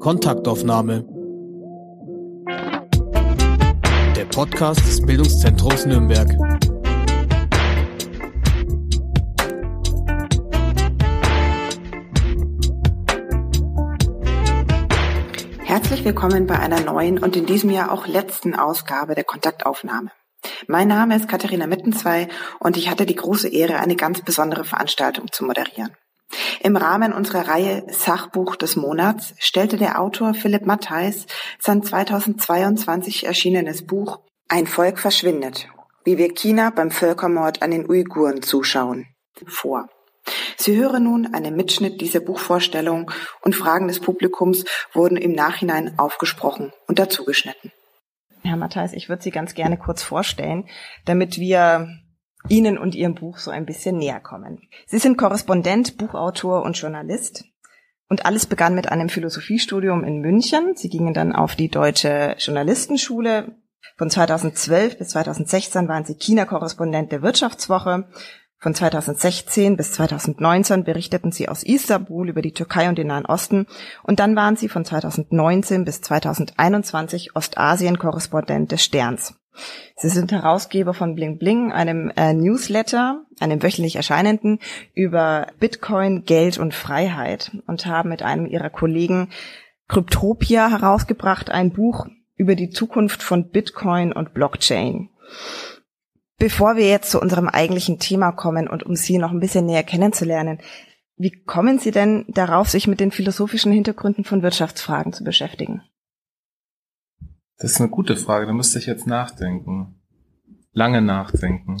Kontaktaufnahme. Der Podcast des Bildungszentrums Nürnberg. Herzlich willkommen bei einer neuen und in diesem Jahr auch letzten Ausgabe der Kontaktaufnahme. Mein Name ist Katharina Mittenzwei und ich hatte die große Ehre, eine ganz besondere Veranstaltung zu moderieren. Im Rahmen unserer Reihe Sachbuch des Monats stellte der Autor Philipp Mattheis sein 2022 erschienenes Buch Ein Volk verschwindet, wie wir China beim Völkermord an den Uiguren zuschauen, vor. Sie hören nun einen Mitschnitt dieser Buchvorstellung und Fragen des Publikums wurden im Nachhinein aufgesprochen und dazugeschnitten. Herr Matthijs, ich würde Sie ganz gerne kurz vorstellen, damit wir Ihnen und Ihrem Buch so ein bisschen näher kommen. Sie sind Korrespondent, Buchautor und Journalist. Und alles begann mit einem Philosophiestudium in München. Sie gingen dann auf die Deutsche Journalistenschule. Von 2012 bis 2016 waren Sie China-Korrespondent der Wirtschaftswoche von 2016 bis 2019 berichteten sie aus Istanbul über die Türkei und den Nahen Osten und dann waren sie von 2019 bis 2021 Ostasien-Korrespondent des Sterns. Sie sind Herausgeber von Bling Bling, einem äh, Newsletter, einem wöchentlich erscheinenden, über Bitcoin, Geld und Freiheit und haben mit einem ihrer Kollegen Kryptopia herausgebracht, ein Buch über die Zukunft von Bitcoin und Blockchain. Bevor wir jetzt zu unserem eigentlichen Thema kommen und um Sie noch ein bisschen näher kennenzulernen, wie kommen Sie denn darauf, sich mit den philosophischen Hintergründen von Wirtschaftsfragen zu beschäftigen? Das ist eine gute Frage, da müsste ich jetzt nachdenken. Lange nachdenken.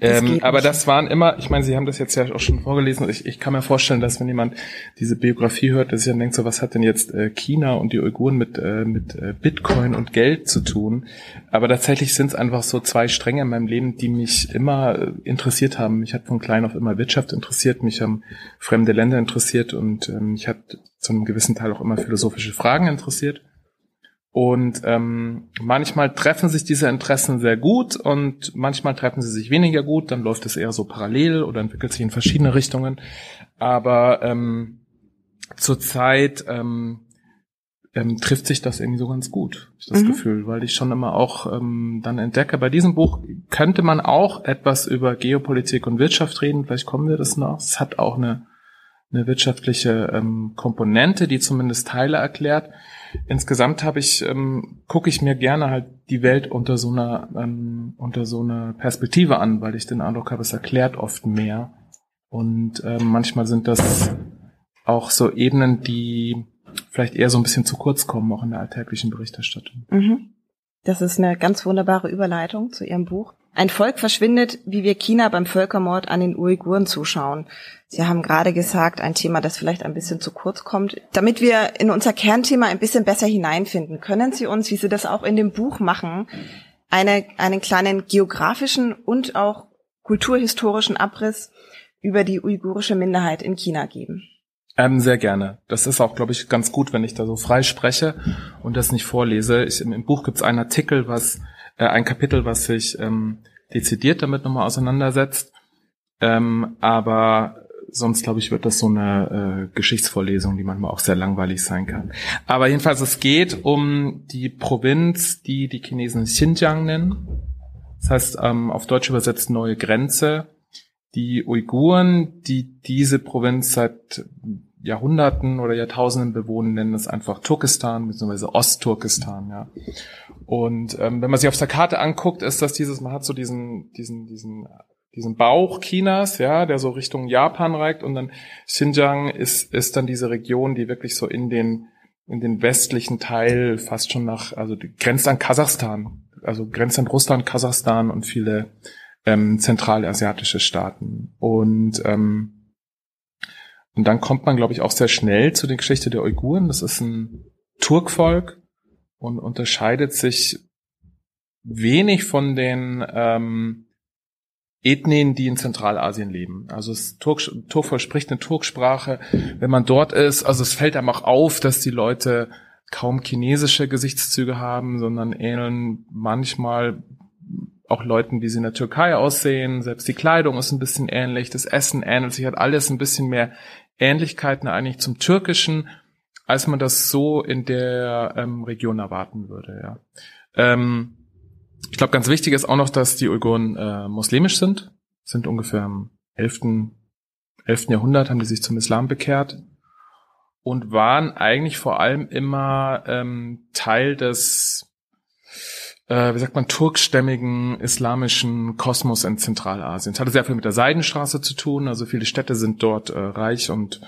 Ähm, aber das waren immer, ich meine, Sie haben das jetzt ja auch schon vorgelesen. Ich, ich kann mir vorstellen, dass wenn jemand diese Biografie hört, dass er dann denkt, so was hat denn jetzt äh, China und die Uiguren mit, äh, mit äh, Bitcoin und Geld zu tun? Aber tatsächlich sind es einfach so zwei Stränge in meinem Leben, die mich immer äh, interessiert haben. Mich hat von klein auf immer Wirtschaft interessiert, mich haben fremde Länder interessiert und ähm, mich hat zu einem gewissen Teil auch immer philosophische Fragen interessiert. Und ähm, manchmal treffen sich diese Interessen sehr gut und manchmal treffen sie sich weniger gut. Dann läuft es eher so parallel oder entwickelt sich in verschiedene Richtungen. Aber ähm, zurzeit ähm, ähm, trifft sich das irgendwie so ganz gut, ich das mhm. Gefühl, weil ich schon immer auch ähm, dann entdecke, bei diesem Buch könnte man auch etwas über Geopolitik und Wirtschaft reden, vielleicht kommen wir das noch. Es hat auch eine, eine wirtschaftliche ähm, Komponente, die zumindest Teile erklärt insgesamt habe ich, ähm, gucke ich mir gerne halt die Welt unter so einer, ähm, unter so einer Perspektive an, weil ich den Eindruck habe, es erklärt oft mehr. Und ähm, manchmal sind das auch so Ebenen, die vielleicht eher so ein bisschen zu kurz kommen, auch in der alltäglichen Berichterstattung. Mhm. Das ist eine ganz wunderbare Überleitung zu Ihrem Buch. Ein Volk verschwindet, wie wir China beim Völkermord an den Uiguren zuschauen. Sie haben gerade gesagt, ein Thema, das vielleicht ein bisschen zu kurz kommt. Damit wir in unser Kernthema ein bisschen besser hineinfinden, können Sie uns, wie Sie das auch in dem Buch machen, eine, einen kleinen geografischen und auch kulturhistorischen Abriss über die uigurische Minderheit in China geben? Ähm, sehr gerne. Das ist auch, glaube ich, ganz gut, wenn ich da so frei spreche und das nicht vorlese. Ich, im, Buch gibt es einen Artikel, was äh, ein Kapitel, was sich ähm, dezidiert damit nochmal auseinandersetzt. Ähm, aber sonst, glaube ich, wird das so eine äh, Geschichtsvorlesung, die manchmal auch sehr langweilig sein kann. Aber jedenfalls, es geht um die Provinz, die die Chinesen Xinjiang nennen. Das heißt, ähm, auf Deutsch übersetzt neue Grenze. Die Uiguren, die diese Provinz seit Jahrhunderten oder Jahrtausenden bewohnen, nennen es einfach Turkestan bzw. Ostturkestan. Ja. Und ähm, wenn man sich auf der Karte anguckt, ist das dieses, man hat so diesen, diesen, diesen, diesen Bauch Chinas, ja, der so Richtung Japan reicht und dann Xinjiang ist, ist dann diese Region, die wirklich so in den, in den westlichen Teil fast schon nach, also grenzt an Kasachstan, also grenzt an Russland, Kasachstan und viele ähm, zentralasiatische Staaten. Und ähm, und dann kommt man, glaube ich, auch sehr schnell zu der Geschichte der Uiguren. Das ist ein Turkvolk und unterscheidet sich wenig von den ähm, Ethnien, die in Zentralasien leben. Also das Turk, Turkvolk spricht eine Turksprache. Wenn man dort ist, also es fällt einem auch auf, dass die Leute kaum chinesische Gesichtszüge haben, sondern ähneln manchmal auch Leuten, wie sie in der Türkei aussehen. Selbst die Kleidung ist ein bisschen ähnlich, das Essen ähnelt sich, hat alles ein bisschen mehr Ähnlichkeiten eigentlich zum Türkischen als man das so in der ähm, Region erwarten würde. Ja. Ähm, ich glaube, ganz wichtig ist auch noch, dass die Uiguren äh, muslimisch sind, sind ungefähr im 11. 11. Jahrhundert haben die sich zum Islam bekehrt und waren eigentlich vor allem immer ähm, Teil des äh, wie sagt man, turkstämmigen islamischen Kosmos in Zentralasien. Es hatte sehr viel mit der Seidenstraße zu tun, also viele Städte sind dort äh, reich und,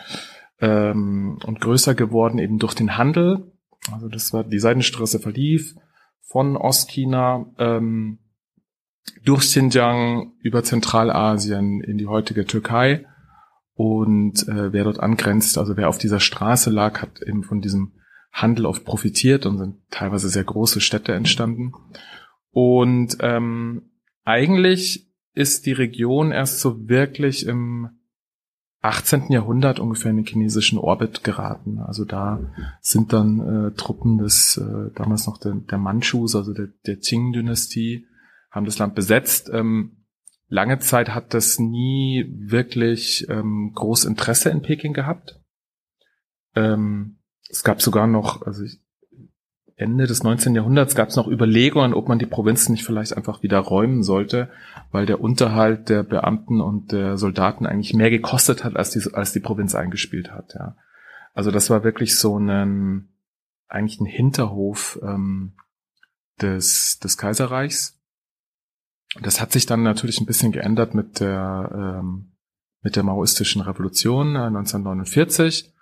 ähm, und größer geworden, eben durch den Handel. Also das war, die Seidenstraße verlief von Ostchina ähm, durch Xinjiang über Zentralasien in die heutige Türkei. Und äh, wer dort angrenzt, also wer auf dieser Straße lag, hat eben von diesem Handel oft profitiert und sind teilweise sehr große Städte entstanden. Und ähm, eigentlich ist die Region erst so wirklich im 18. Jahrhundert ungefähr in den chinesischen Orbit geraten. Also da sind dann äh, Truppen des äh, damals noch der, der Manchus, also der, der Qing-Dynastie, haben das Land besetzt. Ähm, lange Zeit hat das nie wirklich ähm, groß Interesse in Peking gehabt. Ähm, es gab sogar noch, also Ende des 19. Jahrhunderts gab es noch Überlegungen, ob man die Provinzen nicht vielleicht einfach wieder räumen sollte, weil der Unterhalt der Beamten und der Soldaten eigentlich mehr gekostet hat, als die, als die Provinz eingespielt hat. Ja. Also das war wirklich so ein eigentlich ein Hinterhof ähm, des, des Kaiserreichs. Das hat sich dann natürlich ein bisschen geändert mit der ähm, mit der maoistischen Revolution 1949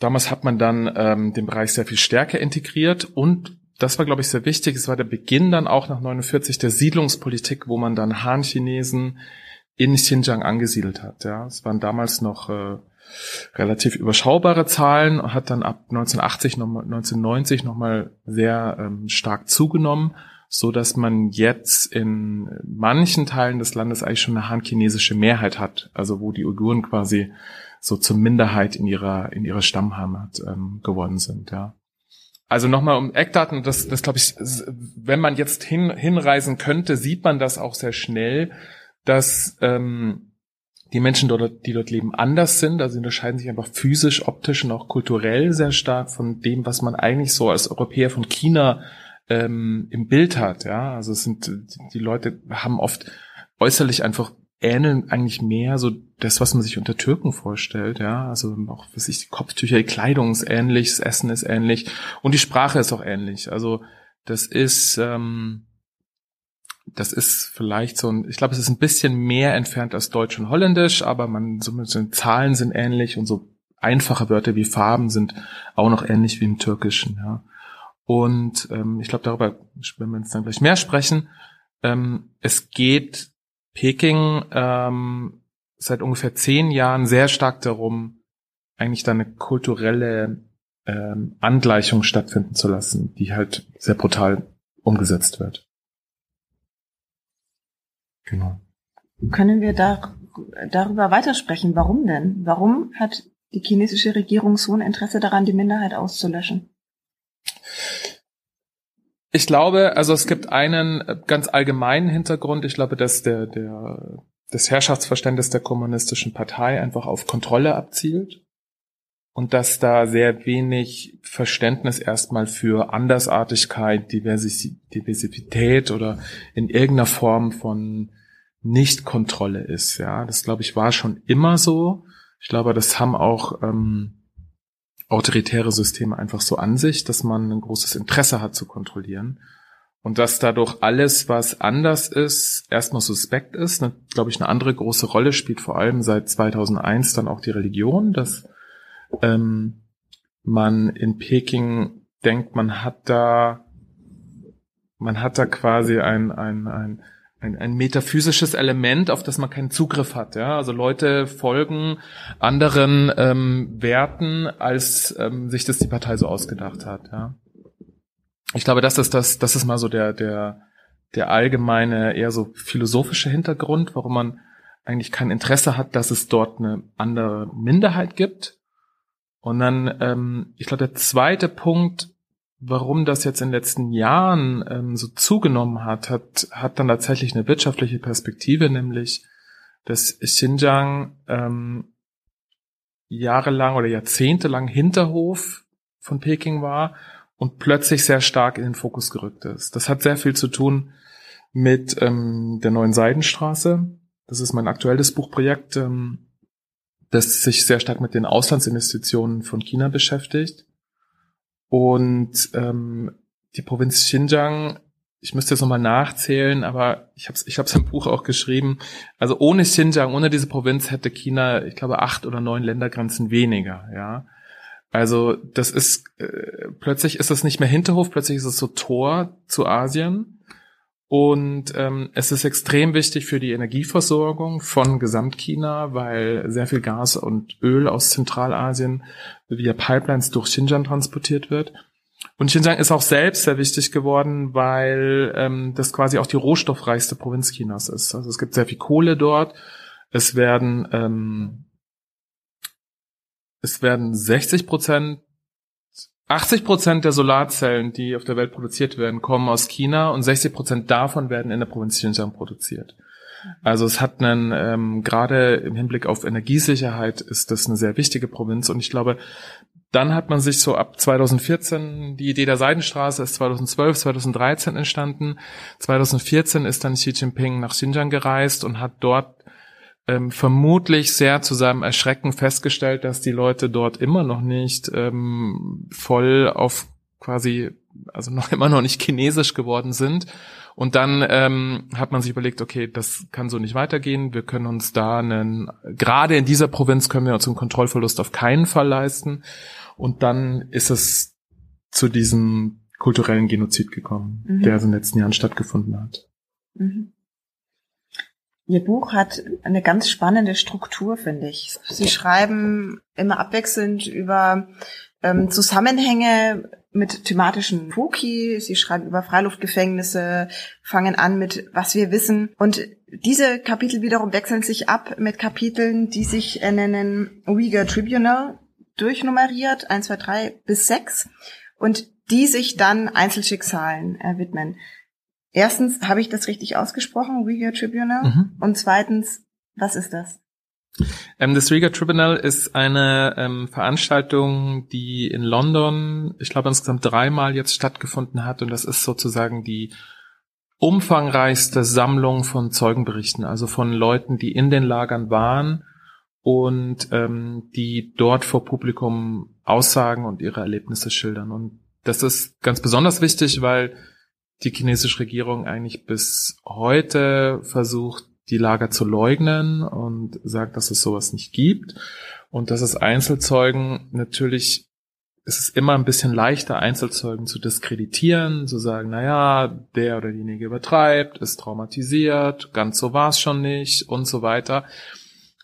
Damals hat man dann ähm, den Bereich sehr viel stärker integriert und das war, glaube ich, sehr wichtig. Es war der Beginn dann auch nach 49 der Siedlungspolitik, wo man dann Han-Chinesen in Xinjiang angesiedelt hat. Ja, es waren damals noch äh, relativ überschaubare Zahlen, hat dann ab 1980 noch, 1990 nochmal sehr ähm, stark zugenommen, so dass man jetzt in manchen Teilen des Landes eigentlich schon eine han-chinesische Mehrheit hat, also wo die Uiguren quasi so zur Minderheit in ihrer, in ihrer Stammheimat ähm, geworden sind, ja. Also nochmal um Eckdaten, das, das glaube ich, wenn man jetzt hin, hinreisen könnte, sieht man das auch sehr schnell, dass ähm, die Menschen dort, die dort leben, anders sind. Also unterscheiden sich einfach physisch, optisch und auch kulturell sehr stark von dem, was man eigentlich so als Europäer von China ähm, im Bild hat. Ja, also es sind die Leute haben oft äußerlich einfach ähneln eigentlich mehr so das, was man sich unter Türken vorstellt, ja. Also auch, was ich, die Kopftücher, die Kleidung ist ähnlich, das Essen ist ähnlich und die Sprache ist auch ähnlich. Also das ist, ähm, das ist vielleicht so ein, ich glaube, es ist ein bisschen mehr entfernt als Deutsch und Holländisch, aber man, so mit den Zahlen sind ähnlich und so einfache Wörter wie Farben sind auch noch ähnlich wie im Türkischen, ja. Und ähm, ich glaube, darüber werden wir uns dann gleich mehr sprechen. Ähm, es geht Peking ähm, seit ungefähr zehn Jahren sehr stark darum, eigentlich da eine kulturelle ähm, Angleichung stattfinden zu lassen, die halt sehr brutal umgesetzt wird. Genau. Können wir da, darüber weitersprechen? Warum denn? Warum hat die chinesische Regierung so ein Interesse daran, die Minderheit auszulöschen? Ich glaube, also es gibt einen äh, ganz allgemeinen Hintergrund. Ich glaube, dass der, der, das Herrschaftsverständnis der kommunistischen Partei einfach auf Kontrolle abzielt und dass da sehr wenig Verständnis erstmal für Andersartigkeit, Diversität oder in irgendeiner Form von Nichtkontrolle ist. Ja, das glaube ich war schon immer so. Ich glaube, das haben auch ähm, autoritäre Systeme einfach so an sich, dass man ein großes Interesse hat zu kontrollieren. Und dass dadurch alles, was anders ist, erstmal suspekt ist. Ne, Glaube ich, eine andere große Rolle spielt vor allem seit 2001 dann auch die Religion, dass ähm, man in Peking denkt, man hat da, man hat da quasi ein, ein, ein ein, ein metaphysisches Element, auf das man keinen Zugriff hat. Ja? Also Leute folgen anderen ähm, Werten, als ähm, sich das die Partei so ausgedacht hat. Ja? Ich glaube, das ist das, das ist mal so der der der allgemeine eher so philosophische Hintergrund, warum man eigentlich kein Interesse hat, dass es dort eine andere Minderheit gibt. Und dann, ähm, ich glaube, der zweite Punkt warum das jetzt in den letzten Jahren ähm, so zugenommen hat, hat, hat dann tatsächlich eine wirtschaftliche Perspektive, nämlich dass Xinjiang ähm, jahrelang oder jahrzehntelang Hinterhof von Peking war und plötzlich sehr stark in den Fokus gerückt ist. Das hat sehr viel zu tun mit ähm, der neuen Seidenstraße. Das ist mein aktuelles Buchprojekt, ähm, das sich sehr stark mit den Auslandsinvestitionen von China beschäftigt. Und ähm, die Provinz Xinjiang, ich müsste jetzt nochmal nachzählen, aber ich habe es ich hab's im Buch auch geschrieben. Also ohne Xinjiang, ohne diese Provinz hätte China, ich glaube, acht oder neun Ländergrenzen weniger. Ja, also das ist äh, plötzlich ist es nicht mehr Hinterhof, plötzlich ist es so Tor zu Asien. Und ähm, es ist extrem wichtig für die Energieversorgung von Gesamtchina, weil sehr viel Gas und Öl aus Zentralasien via Pipelines durch Xinjiang transportiert wird. Und Xinjiang ist auch selbst sehr wichtig geworden, weil ähm, das quasi auch die rohstoffreichste Provinz Chinas ist. Also es gibt sehr viel Kohle dort. Es werden ähm, es werden 60 Prozent 80 Prozent der Solarzellen, die auf der Welt produziert werden, kommen aus China und 60 Prozent davon werden in der Provinz Xinjiang produziert. Also es hat einen, ähm, gerade im Hinblick auf Energiesicherheit ist das eine sehr wichtige Provinz und ich glaube, dann hat man sich so ab 2014, die Idee der Seidenstraße ist 2012, 2013 entstanden. 2014 ist dann Xi Jinping nach Xinjiang gereist und hat dort ähm, vermutlich sehr zu seinem Erschrecken festgestellt, dass die Leute dort immer noch nicht ähm, voll auf quasi, also noch immer noch nicht chinesisch geworden sind. Und dann ähm, hat man sich überlegt, okay, das kann so nicht weitergehen. Wir können uns da einen, gerade in dieser Provinz können wir uns einen Kontrollverlust auf keinen Fall leisten. Und dann ist es zu diesem kulturellen Genozid gekommen, mhm. der also in den letzten Jahren stattgefunden hat. Mhm. Ihr Buch hat eine ganz spannende Struktur, finde ich. Sie schreiben immer abwechselnd über ähm, Zusammenhänge mit thematischen Foki. Sie schreiben über Freiluftgefängnisse, fangen an mit was wir wissen. Und diese Kapitel wiederum wechseln sich ab mit Kapiteln, die sich nennen Uyghur Tribunal, durchnummeriert, 1, 2, 3 bis 6. Und die sich dann Einzelschicksalen äh, widmen. Erstens, habe ich das richtig ausgesprochen, Uyghur Tribunal? Mhm. Und zweitens, was ist das? Ähm, das Riga Tribunal ist eine ähm, Veranstaltung, die in London, ich glaube insgesamt dreimal jetzt stattgefunden hat und das ist sozusagen die umfangreichste Sammlung von Zeugenberichten, also von Leuten, die in den Lagern waren und ähm, die dort vor Publikum Aussagen und ihre Erlebnisse schildern. Und das ist ganz besonders wichtig, weil die chinesische Regierung eigentlich bis heute versucht, die Lager zu leugnen und sagt, dass es sowas nicht gibt und dass es Einzelzeugen natürlich es ist immer ein bisschen leichter, Einzelzeugen zu diskreditieren, zu sagen, na ja, der oder diejenige übertreibt, ist traumatisiert, ganz so war es schon nicht und so weiter.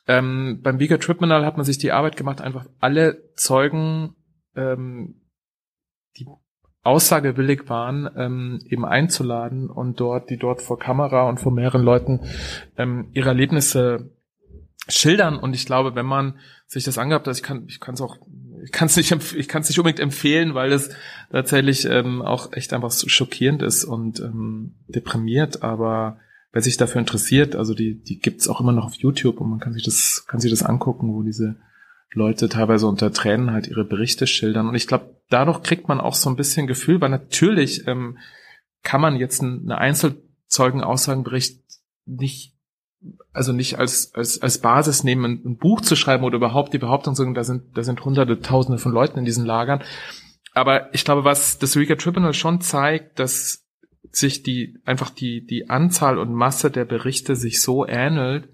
Ähm, beim Vega Tribunal hat man sich die Arbeit gemacht, einfach alle Zeugen, ähm, aussagewillig waren, ähm, eben einzuladen und dort, die dort vor Kamera und vor mehreren Leuten ähm, ihre Erlebnisse schildern. Und ich glaube, wenn man sich das angehabt hat, ich kann, ich kann es auch, ich kann es nicht, ich kann es nicht unbedingt empfehlen, weil es tatsächlich ähm, auch echt einfach so schockierend ist und ähm, deprimiert. Aber wer sich dafür interessiert, also die, die gibt's auch immer noch auf YouTube und man kann sich das, kann sich das angucken, wo diese Leute teilweise unter Tränen halt ihre Berichte schildern. Und ich glaube, dadurch kriegt man auch so ein bisschen Gefühl, weil natürlich ähm, kann man jetzt eine Einzelzeugenaussagenbericht nicht also nicht als, als, als Basis nehmen, ein, Buch zu schreiben oder überhaupt die Behauptung zu sagen, da sind, da sind hunderte, tausende von Leuten in diesen Lagern. Aber ich glaube, was das Riga Tribunal schon zeigt, dass sich die, einfach die, die Anzahl und Masse der Berichte sich so ähnelt,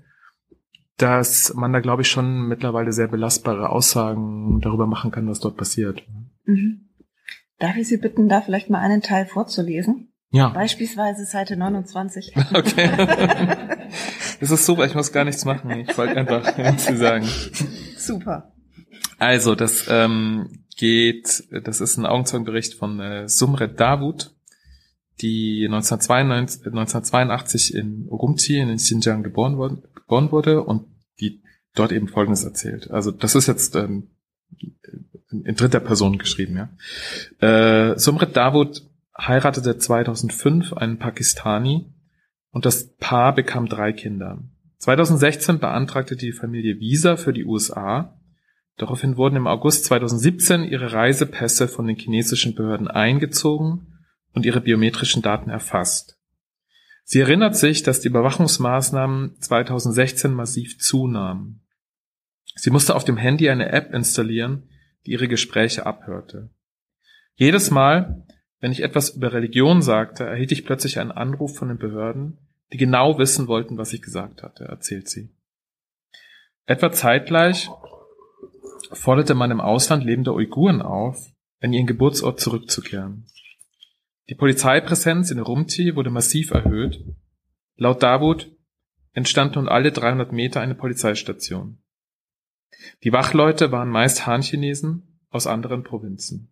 dass man da, glaube ich, schon mittlerweile sehr belastbare Aussagen darüber machen kann, was dort passiert. Mhm. Darf ich Sie bitten, da vielleicht mal einen Teil vorzulesen? Ja. Beispielsweise Seite 29. Okay. das ist super, ich muss gar nichts machen. Ich wollte einfach nichts sagen. Super. Also, das ähm, geht, das ist ein Augenzeugenbericht von äh, Sumret Davut, die 1992, 1982 in Urumqi in Xinjiang geboren, worden, geboren wurde und die dort eben Folgendes erzählt. Also das ist jetzt ähm, in dritter Person geschrieben, ja. Äh, Sumrit Davud heiratete 2005 einen Pakistani und das Paar bekam drei Kinder. 2016 beantragte die Familie Visa für die USA. Daraufhin wurden im August 2017 ihre Reisepässe von den chinesischen Behörden eingezogen und ihre biometrischen Daten erfasst. Sie erinnert sich, dass die Überwachungsmaßnahmen 2016 massiv zunahmen. Sie musste auf dem Handy eine App installieren, die ihre Gespräche abhörte. Jedes Mal, wenn ich etwas über Religion sagte, erhielt ich plötzlich einen Anruf von den Behörden, die genau wissen wollten, was ich gesagt hatte, erzählt sie. Etwa zeitgleich forderte man im Ausland lebende Uiguren auf, an ihren Geburtsort zurückzukehren. Die Polizeipräsenz in Rumti wurde massiv erhöht. Laut Davut entstand nun alle 300 Meter eine Polizeistation. Die Wachleute waren meist Han-Chinesen aus anderen Provinzen.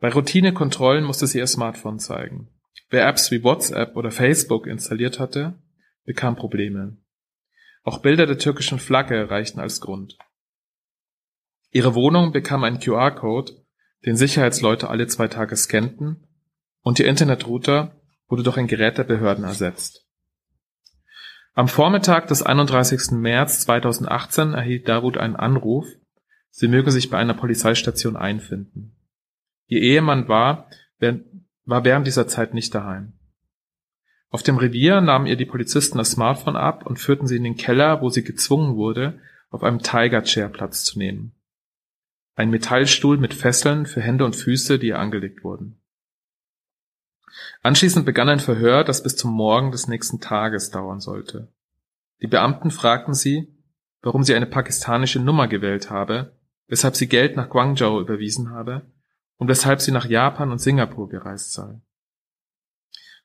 Bei Routinekontrollen musste sie ihr Smartphone zeigen. Wer Apps wie WhatsApp oder Facebook installiert hatte, bekam Probleme. Auch Bilder der türkischen Flagge reichten als Grund. Ihre Wohnung bekam einen QR-Code, den Sicherheitsleute alle zwei Tage scannten, und ihr Internetrouter wurde durch ein Gerät der Behörden ersetzt. Am Vormittag des 31. März 2018 erhielt Davut einen Anruf, sie möge sich bei einer Polizeistation einfinden. Ihr Ehemann war, war während dieser Zeit nicht daheim. Auf dem Revier nahmen ihr die Polizisten das Smartphone ab und führten sie in den Keller, wo sie gezwungen wurde, auf einem Tiger Chair Platz zu nehmen. Ein Metallstuhl mit Fesseln für Hände und Füße, die ihr angelegt wurden. Anschließend begann ein Verhör, das bis zum Morgen des nächsten Tages dauern sollte. Die Beamten fragten sie, warum sie eine pakistanische Nummer gewählt habe, weshalb sie Geld nach Guangzhou überwiesen habe und weshalb sie nach Japan und Singapur gereist sei.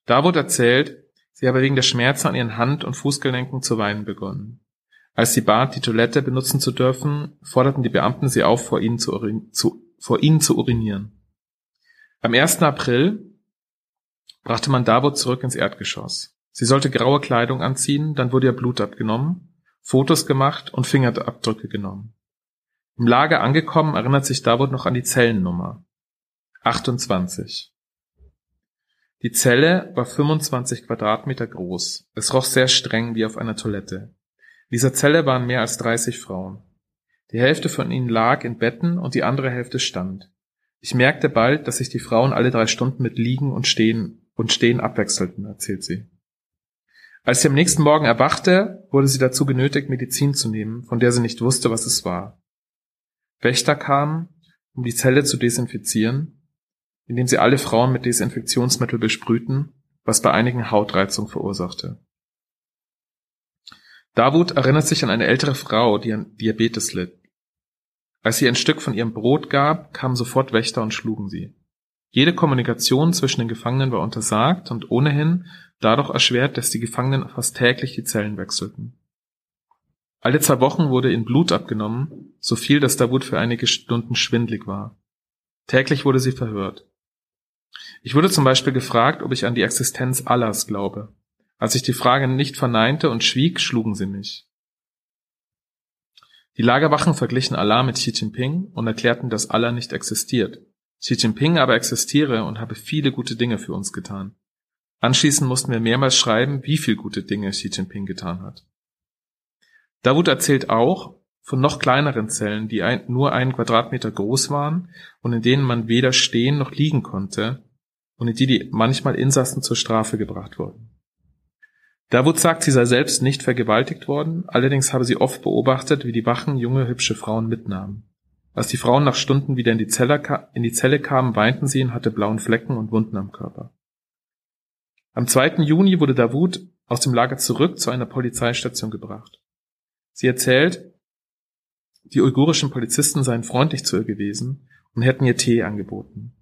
Da wurde erzählt, sie habe wegen der Schmerzen an ihren Hand- und Fußgelenken zu weinen begonnen. Als sie bat, die Toilette benutzen zu dürfen, forderten die Beamten sie auf, vor ihnen zu, zu, vor ihnen zu urinieren. Am 1. April brachte man Davut zurück ins Erdgeschoss. Sie sollte graue Kleidung anziehen, dann wurde ihr Blut abgenommen, Fotos gemacht und Fingerabdrücke genommen. Im Lager angekommen erinnert sich Davut noch an die Zellennummer. 28. Die Zelle war 25 Quadratmeter groß. Es roch sehr streng wie auf einer Toilette. Dieser Zelle waren mehr als 30 Frauen. Die Hälfte von ihnen lag in Betten und die andere Hälfte stand. Ich merkte bald, dass sich die Frauen alle drei Stunden mit Liegen und Stehen und Stehen abwechselten, erzählt sie. Als sie am nächsten Morgen erwachte, wurde sie dazu genötigt, Medizin zu nehmen, von der sie nicht wusste, was es war. Wächter kamen, um die Zelle zu desinfizieren, indem sie alle Frauen mit Desinfektionsmittel besprühten, was bei einigen Hautreizung verursachte. Davut erinnert sich an eine ältere Frau, die an Diabetes litt. Als sie ein Stück von ihrem Brot gab, kamen sofort Wächter und schlugen sie. Jede Kommunikation zwischen den Gefangenen war untersagt und ohnehin dadurch erschwert, dass die Gefangenen fast täglich die Zellen wechselten. Alle zwei Wochen wurde ihnen Blut abgenommen, so viel, dass Davut für einige Stunden schwindlig war. Täglich wurde sie verhört. Ich wurde zum Beispiel gefragt, ob ich an die Existenz Allahs glaube. Als ich die Frage nicht verneinte und schwieg, schlugen sie mich. Die Lagerwachen verglichen Allah mit Xi Jinping und erklärten, dass Allah nicht existiert. Xi Jinping aber existiere und habe viele gute Dinge für uns getan. Anschließend mussten wir mehrmals schreiben, wie viel gute Dinge Xi Jinping getan hat. Davut erzählt auch von noch kleineren Zellen, die ein, nur einen Quadratmeter groß waren und in denen man weder stehen noch liegen konnte und in die die manchmal Insassen zur Strafe gebracht wurden. Davut sagt, sie sei selbst nicht vergewaltigt worden, allerdings habe sie oft beobachtet, wie die Wachen junge, hübsche Frauen mitnahmen. Als die Frauen nach Stunden wieder in die, Zelle, in die Zelle kamen, weinten sie und hatte blauen Flecken und Wunden am Körper. Am 2. Juni wurde Davut aus dem Lager zurück zu einer Polizeistation gebracht. Sie erzählt, die uigurischen Polizisten seien freundlich zu ihr gewesen und hätten ihr Tee angeboten.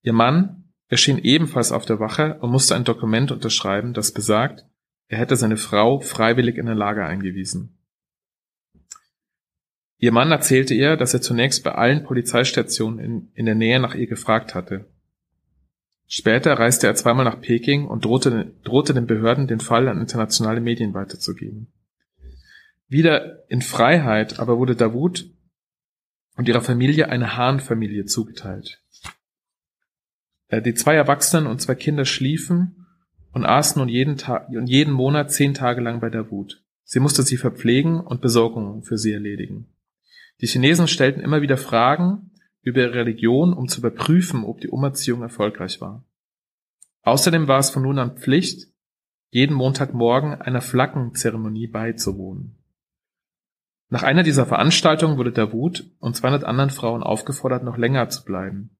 Ihr Mann erschien ebenfalls auf der Wache und musste ein Dokument unterschreiben, das besagt, er hätte seine Frau freiwillig in ein Lager eingewiesen. Ihr Mann erzählte ihr, dass er zunächst bei allen Polizeistationen in, in der Nähe nach ihr gefragt hatte. Später reiste er zweimal nach Peking und drohte, drohte den Behörden, den Fall an internationale Medien weiterzugeben. Wieder in Freiheit aber wurde Davut und ihrer Familie eine Hahn-Familie zugeteilt. Äh, die zwei Erwachsenen und zwei Kinder schliefen und aßen nun jeden, Tag, und jeden Monat zehn Tage lang bei Davut. Sie musste sie verpflegen und Besorgungen für sie erledigen. Die Chinesen stellten immer wieder Fragen über ihre Religion, um zu überprüfen, ob die Umerziehung erfolgreich war. Außerdem war es von nun an Pflicht, jeden Montagmorgen einer Flaggenzeremonie beizuwohnen. Nach einer dieser Veranstaltungen wurde Davut und 200 anderen Frauen aufgefordert, noch länger zu bleiben.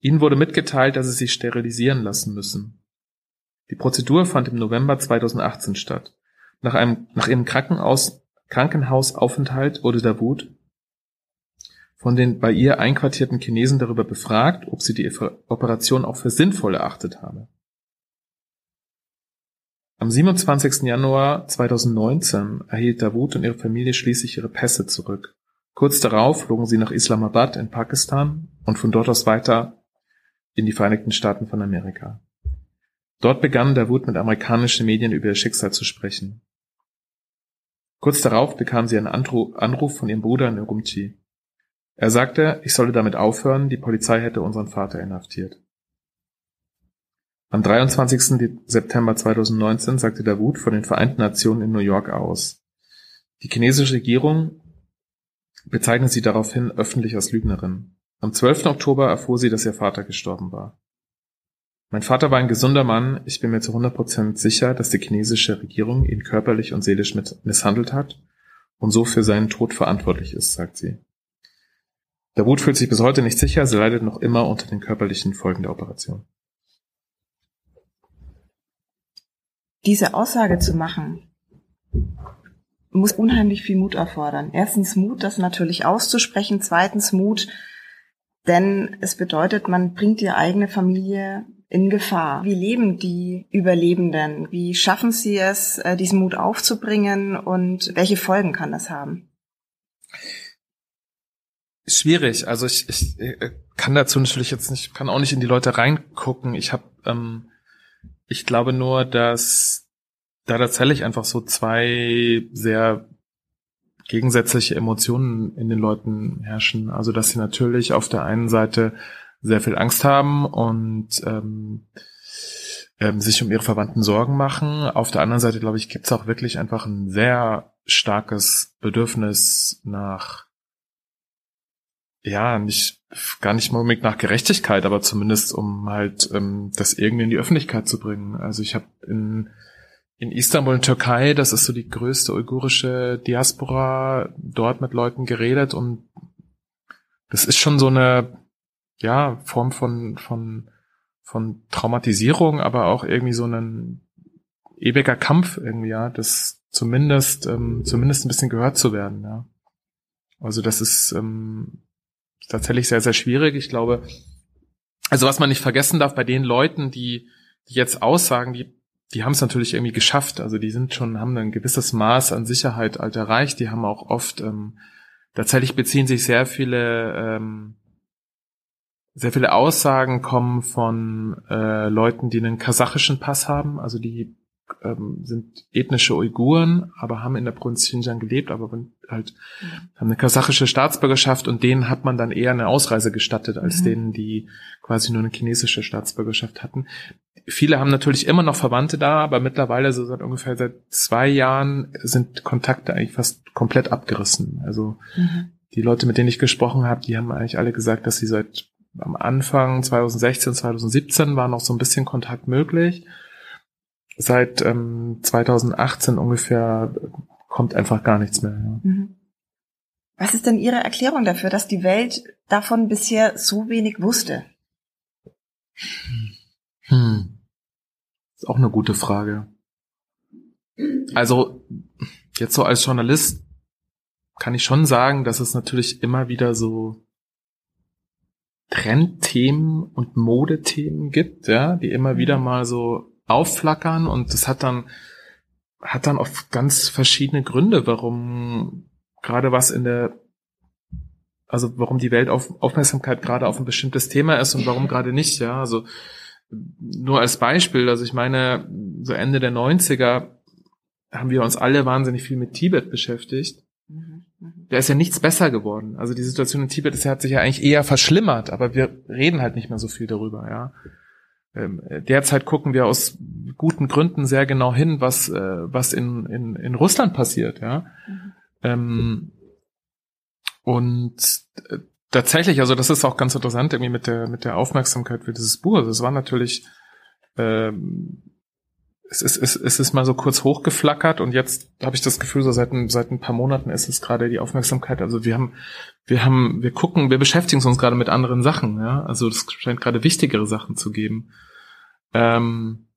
Ihnen wurde mitgeteilt, dass sie sich sterilisieren lassen müssen. Die Prozedur fand im November 2018 statt. Nach einem, nach ihrem Krankenhaus, Krankenhausaufenthalt wurde Davut von den bei ihr einquartierten Chinesen darüber befragt, ob sie die Operation auch für sinnvoll erachtet habe. Am 27. Januar 2019 erhielt Davut und ihre Familie schließlich ihre Pässe zurück. Kurz darauf flogen sie nach Islamabad in Pakistan und von dort aus weiter in die Vereinigten Staaten von Amerika. Dort begann Davut mit amerikanischen Medien über ihr Schicksal zu sprechen. Kurz darauf bekam sie einen Anruf von ihrem Bruder in Urumqi. Er sagte, ich solle damit aufhören, die Polizei hätte unseren Vater inhaftiert. Am 23. September 2019 sagte Davut von den Vereinten Nationen in New York aus. Die chinesische Regierung bezeichnet sie daraufhin öffentlich als Lügnerin. Am 12. Oktober erfuhr sie, dass ihr Vater gestorben war. Mein Vater war ein gesunder Mann. Ich bin mir zu 100% sicher, dass die chinesische Regierung ihn körperlich und seelisch misshandelt hat und so für seinen Tod verantwortlich ist, sagt sie. Davut fühlt sich bis heute nicht sicher, sie leidet noch immer unter den körperlichen Folgen der Operation. Diese Aussage zu machen, muss unheimlich viel Mut erfordern. Erstens Mut, das natürlich auszusprechen. Zweitens Mut, denn es bedeutet, man bringt die eigene Familie in Gefahr. Wie leben die Überlebenden? Wie schaffen sie es, äh, diesen Mut aufzubringen und welche Folgen kann das haben? Schwierig. Also ich, ich äh, kann dazu natürlich jetzt nicht, kann auch nicht in die Leute reingucken. Ich habe ähm, ich glaube nur, dass da tatsächlich einfach so zwei sehr gegensätzliche Emotionen in den Leuten herrschen. Also dass sie natürlich auf der einen Seite sehr viel Angst haben und ähm, ähm, sich um ihre Verwandten Sorgen machen. Auf der anderen Seite, glaube ich, gibt es auch wirklich einfach ein sehr starkes Bedürfnis nach, ja, nicht gar nicht mal unbedingt nach Gerechtigkeit, aber zumindest um halt ähm, das irgendwie in die Öffentlichkeit zu bringen. Also ich habe in in Istanbul in Türkei, das ist so die größte uigurische Diaspora, dort mit Leuten geredet und das ist schon so eine ja Form von von von Traumatisierung, aber auch irgendwie so ein ewiger Kampf irgendwie, ja, das zumindest ähm, zumindest ein bisschen gehört zu werden, ja. Also das ist ähm, tatsächlich sehr, sehr schwierig. Ich glaube, also was man nicht vergessen darf bei den Leuten, die, die jetzt aussagen, die, die haben es natürlich irgendwie geschafft. Also die sind schon, haben ein gewisses Maß an Sicherheit halt erreicht. Die haben auch oft, ähm, tatsächlich beziehen sich sehr viele, ähm, sehr viele Aussagen kommen von äh, Leuten, die einen kasachischen Pass haben, also die ähm, sind ethnische Uiguren, aber haben in der Provinz Xinjiang gelebt, aber halt haben eine kasachische Staatsbürgerschaft und denen hat man dann eher eine Ausreise gestattet, als mhm. denen, die quasi nur eine chinesische Staatsbürgerschaft hatten. Viele haben natürlich immer noch Verwandte da, aber mittlerweile so seit ungefähr seit zwei Jahren sind Kontakte eigentlich fast komplett abgerissen. Also mhm. die Leute, mit denen ich gesprochen habe, die haben eigentlich alle gesagt, dass sie seit am Anfang 2016, 2017 war noch so ein bisschen Kontakt möglich seit ähm, 2018 ungefähr kommt einfach gar nichts mehr. Ja. Mhm. Was ist denn Ihre Erklärung dafür, dass die Welt davon bisher so wenig wusste? Hm. Ist auch eine gute Frage. Also jetzt so als Journalist kann ich schon sagen, dass es natürlich immer wieder so Trendthemen und Modethemen gibt, ja, die immer wieder mhm. mal so aufflackern und das hat dann hat dann oft ganz verschiedene Gründe, warum gerade was in der also warum die Welt auf Aufmerksamkeit gerade auf ein bestimmtes Thema ist und warum gerade nicht, ja. Also nur als Beispiel, also ich meine, so Ende der 90er haben wir uns alle wahnsinnig viel mit Tibet beschäftigt. Da ist ja nichts besser geworden. Also die Situation in Tibet ist, hat sich ja eigentlich eher verschlimmert, aber wir reden halt nicht mehr so viel darüber, ja. Ähm, derzeit gucken wir aus guten Gründen sehr genau hin, was, äh, was in, in, in Russland passiert, ja. Mhm. Ähm, und äh, tatsächlich, also das ist auch ganz interessant irgendwie mit der mit der Aufmerksamkeit für dieses Buch. Also es war natürlich ähm, es ist, es, es ist mal so kurz hochgeflackert und jetzt habe ich das Gefühl, so seit, seit ein paar Monaten ist es gerade die Aufmerksamkeit. Also wir haben, wir haben, wir gucken, wir beschäftigen uns gerade mit anderen Sachen, ja. Also es scheint gerade wichtigere Sachen zu geben. Ähm,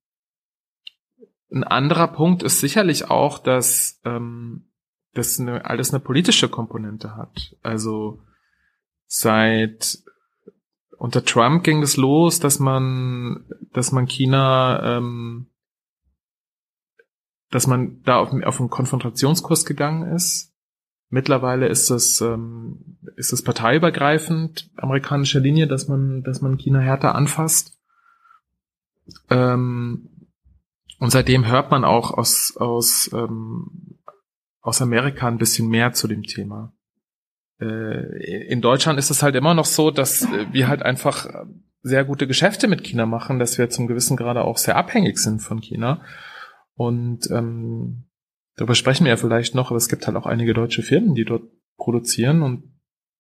ein anderer Punkt ist sicherlich auch, dass ähm, das eine, alles eine politische Komponente hat. Also seit unter Trump ging es los, dass man, dass man China, ähm, dass man da auf, auf einen Konfrontationskurs gegangen ist. Mittlerweile ist das, ähm, ist das parteiübergreifend amerikanische Linie, dass man, dass man China härter anfasst. Ähm, und seitdem hört man auch aus, aus, ähm, aus Amerika ein bisschen mehr zu dem Thema. Äh, in Deutschland ist es halt immer noch so, dass wir halt einfach sehr gute Geschäfte mit China machen, dass wir zum gewissen Grade auch sehr abhängig sind von China. Und ähm, darüber sprechen wir ja vielleicht noch, aber es gibt halt auch einige deutsche Firmen, die dort produzieren und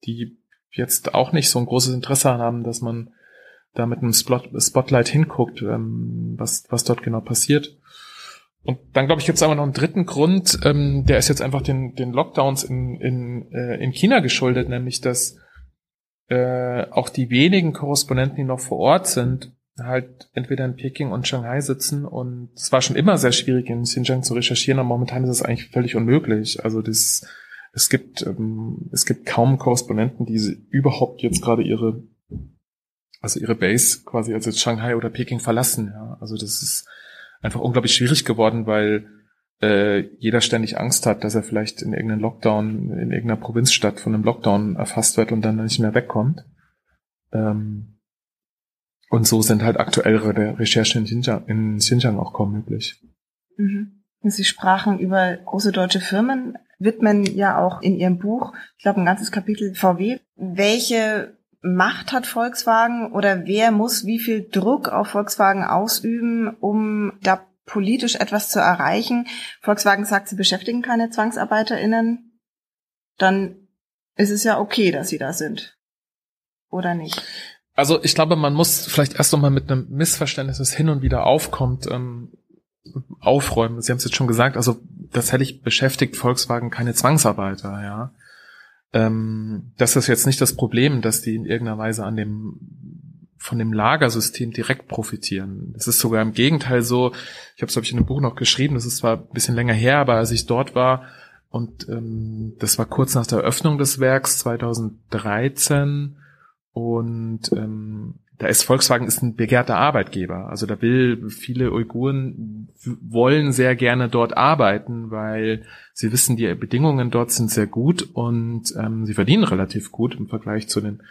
die jetzt auch nicht so ein großes Interesse haben, dass man da mit einem Spotlight hinguckt, ähm, was, was dort genau passiert. Und dann, glaube ich, gibt es aber noch einen dritten Grund, ähm, der ist jetzt einfach den, den Lockdowns in, in, äh, in China geschuldet, nämlich dass äh, auch die wenigen Korrespondenten, die noch vor Ort sind, halt entweder in Peking und Shanghai sitzen und es war schon immer sehr schwierig in Xinjiang zu recherchieren, aber momentan ist es eigentlich völlig unmöglich. Also das, es gibt ähm, es gibt kaum Korrespondenten, die überhaupt jetzt gerade ihre also ihre Base quasi also Shanghai oder Peking verlassen. Ja, also das ist einfach unglaublich schwierig geworden, weil äh, jeder ständig Angst hat, dass er vielleicht in irgendeinem Lockdown, in irgendeiner Provinzstadt von einem Lockdown erfasst wird und dann nicht mehr wegkommt. Ähm, und so sind halt aktuellere Recherchen in Xinjiang, in Xinjiang auch kaum möglich. Mhm. Sie sprachen über große deutsche Firmen, widmen ja auch in Ihrem Buch, ich glaube, ein ganzes Kapitel VW. Welche Macht hat Volkswagen oder wer muss wie viel Druck auf Volkswagen ausüben, um da politisch etwas zu erreichen? Volkswagen sagt, sie beschäftigen keine ZwangsarbeiterInnen. Dann ist es ja okay, dass sie da sind. Oder nicht? Also ich glaube, man muss vielleicht erst nochmal mit einem Missverständnis, das hin und wieder aufkommt, ähm, aufräumen. Sie haben es jetzt schon gesagt, also tatsächlich beschäftigt Volkswagen keine Zwangsarbeiter, ja. Ähm, das ist jetzt nicht das Problem, dass die in irgendeiner Weise an dem von dem Lagersystem direkt profitieren. Es ist sogar im Gegenteil so, ich habe es, glaube ich, in einem Buch noch geschrieben, das ist zwar ein bisschen länger her, aber als ich dort war, und ähm, das war kurz nach der Eröffnung des Werks 2013, und ähm, da ist Volkswagen ist ein begehrter Arbeitgeber. Also da will viele Uiguren wollen sehr gerne dort arbeiten, weil sie wissen, die Bedingungen dort sind sehr gut und ähm, sie verdienen relativ gut im Vergleich zu den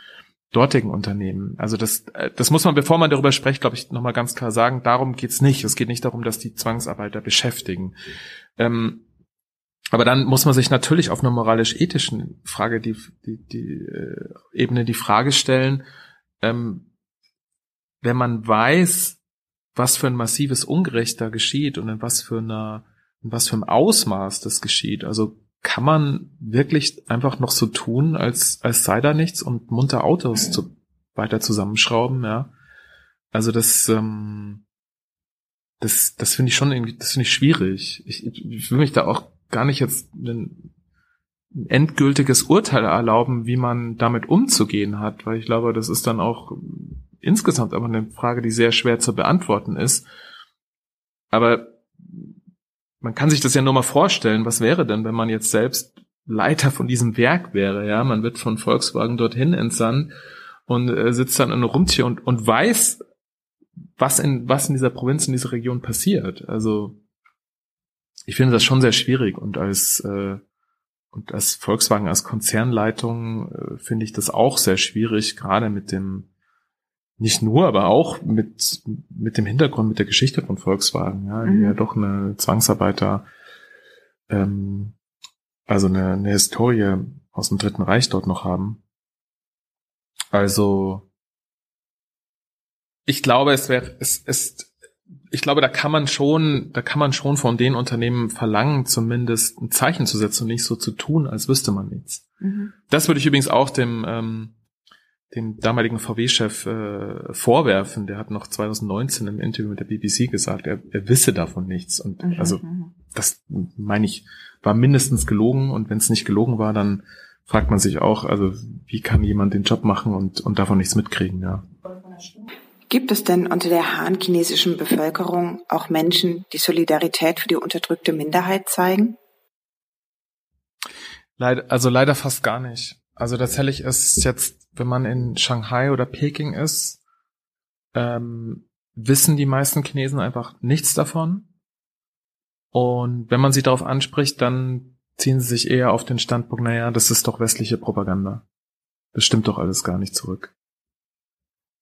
dortigen Unternehmen. Also das, äh, das muss man, bevor man darüber spricht, glaube ich, nochmal ganz klar sagen, darum geht's nicht. Es geht nicht darum, dass die Zwangsarbeiter beschäftigen. Ähm, aber dann muss man sich natürlich auf einer moralisch-ethischen Frage die, die, die äh, Ebene die Frage stellen, ähm, wenn man weiß, was für ein massives Ungerecht da geschieht und in was für einer, in was für einem Ausmaß das geschieht. Also kann man wirklich einfach noch so tun, als, als sei da nichts und munter Autos zu, weiter zusammenschrauben, ja. Also das, ähm, das, das finde ich schon irgendwie, das finde ich schwierig. Ich, ich will mich da auch gar nicht jetzt ein, ein endgültiges Urteil erlauben, wie man damit umzugehen hat, weil ich glaube, das ist dann auch insgesamt aber eine Frage, die sehr schwer zu beantworten ist. Aber man kann sich das ja nur mal vorstellen, was wäre denn, wenn man jetzt selbst Leiter von diesem Werk wäre, ja, man wird von Volkswagen dorthin entsandt und äh, sitzt dann in Rumtier und, und weiß, was in, was in dieser Provinz, in dieser Region passiert. Also, ich finde das schon sehr schwierig und als äh, und als Volkswagen als Konzernleitung äh, finde ich das auch sehr schwierig, gerade mit dem nicht nur, aber auch mit mit dem Hintergrund, mit der Geschichte von Volkswagen, ja, mhm. die ja doch eine Zwangsarbeiter, ähm, also eine, eine Historie aus dem Dritten Reich dort noch haben. Also ich glaube, es wäre es ist ich glaube, da kann man schon, da kann man schon von den Unternehmen verlangen, zumindest ein Zeichen zu setzen und nicht so zu tun, als wüsste man nichts. Mhm. Das würde ich übrigens auch dem, ähm, dem damaligen VW-Chef äh, vorwerfen. Der hat noch 2019 im Interview mit der BBC gesagt, er, er wisse davon nichts. Und mhm. also mhm. das meine ich, war mindestens gelogen. Und wenn es nicht gelogen war, dann fragt man sich auch, also wie kann jemand den Job machen und, und davon nichts mitkriegen, ja. Gibt es denn unter der han-chinesischen Bevölkerung auch Menschen, die Solidarität für die unterdrückte Minderheit zeigen? Leider, also leider fast gar nicht. Also tatsächlich ist jetzt, wenn man in Shanghai oder Peking ist, ähm, wissen die meisten Chinesen einfach nichts davon. Und wenn man sie darauf anspricht, dann ziehen sie sich eher auf den Standpunkt, naja, das ist doch westliche Propaganda. Das stimmt doch alles gar nicht zurück.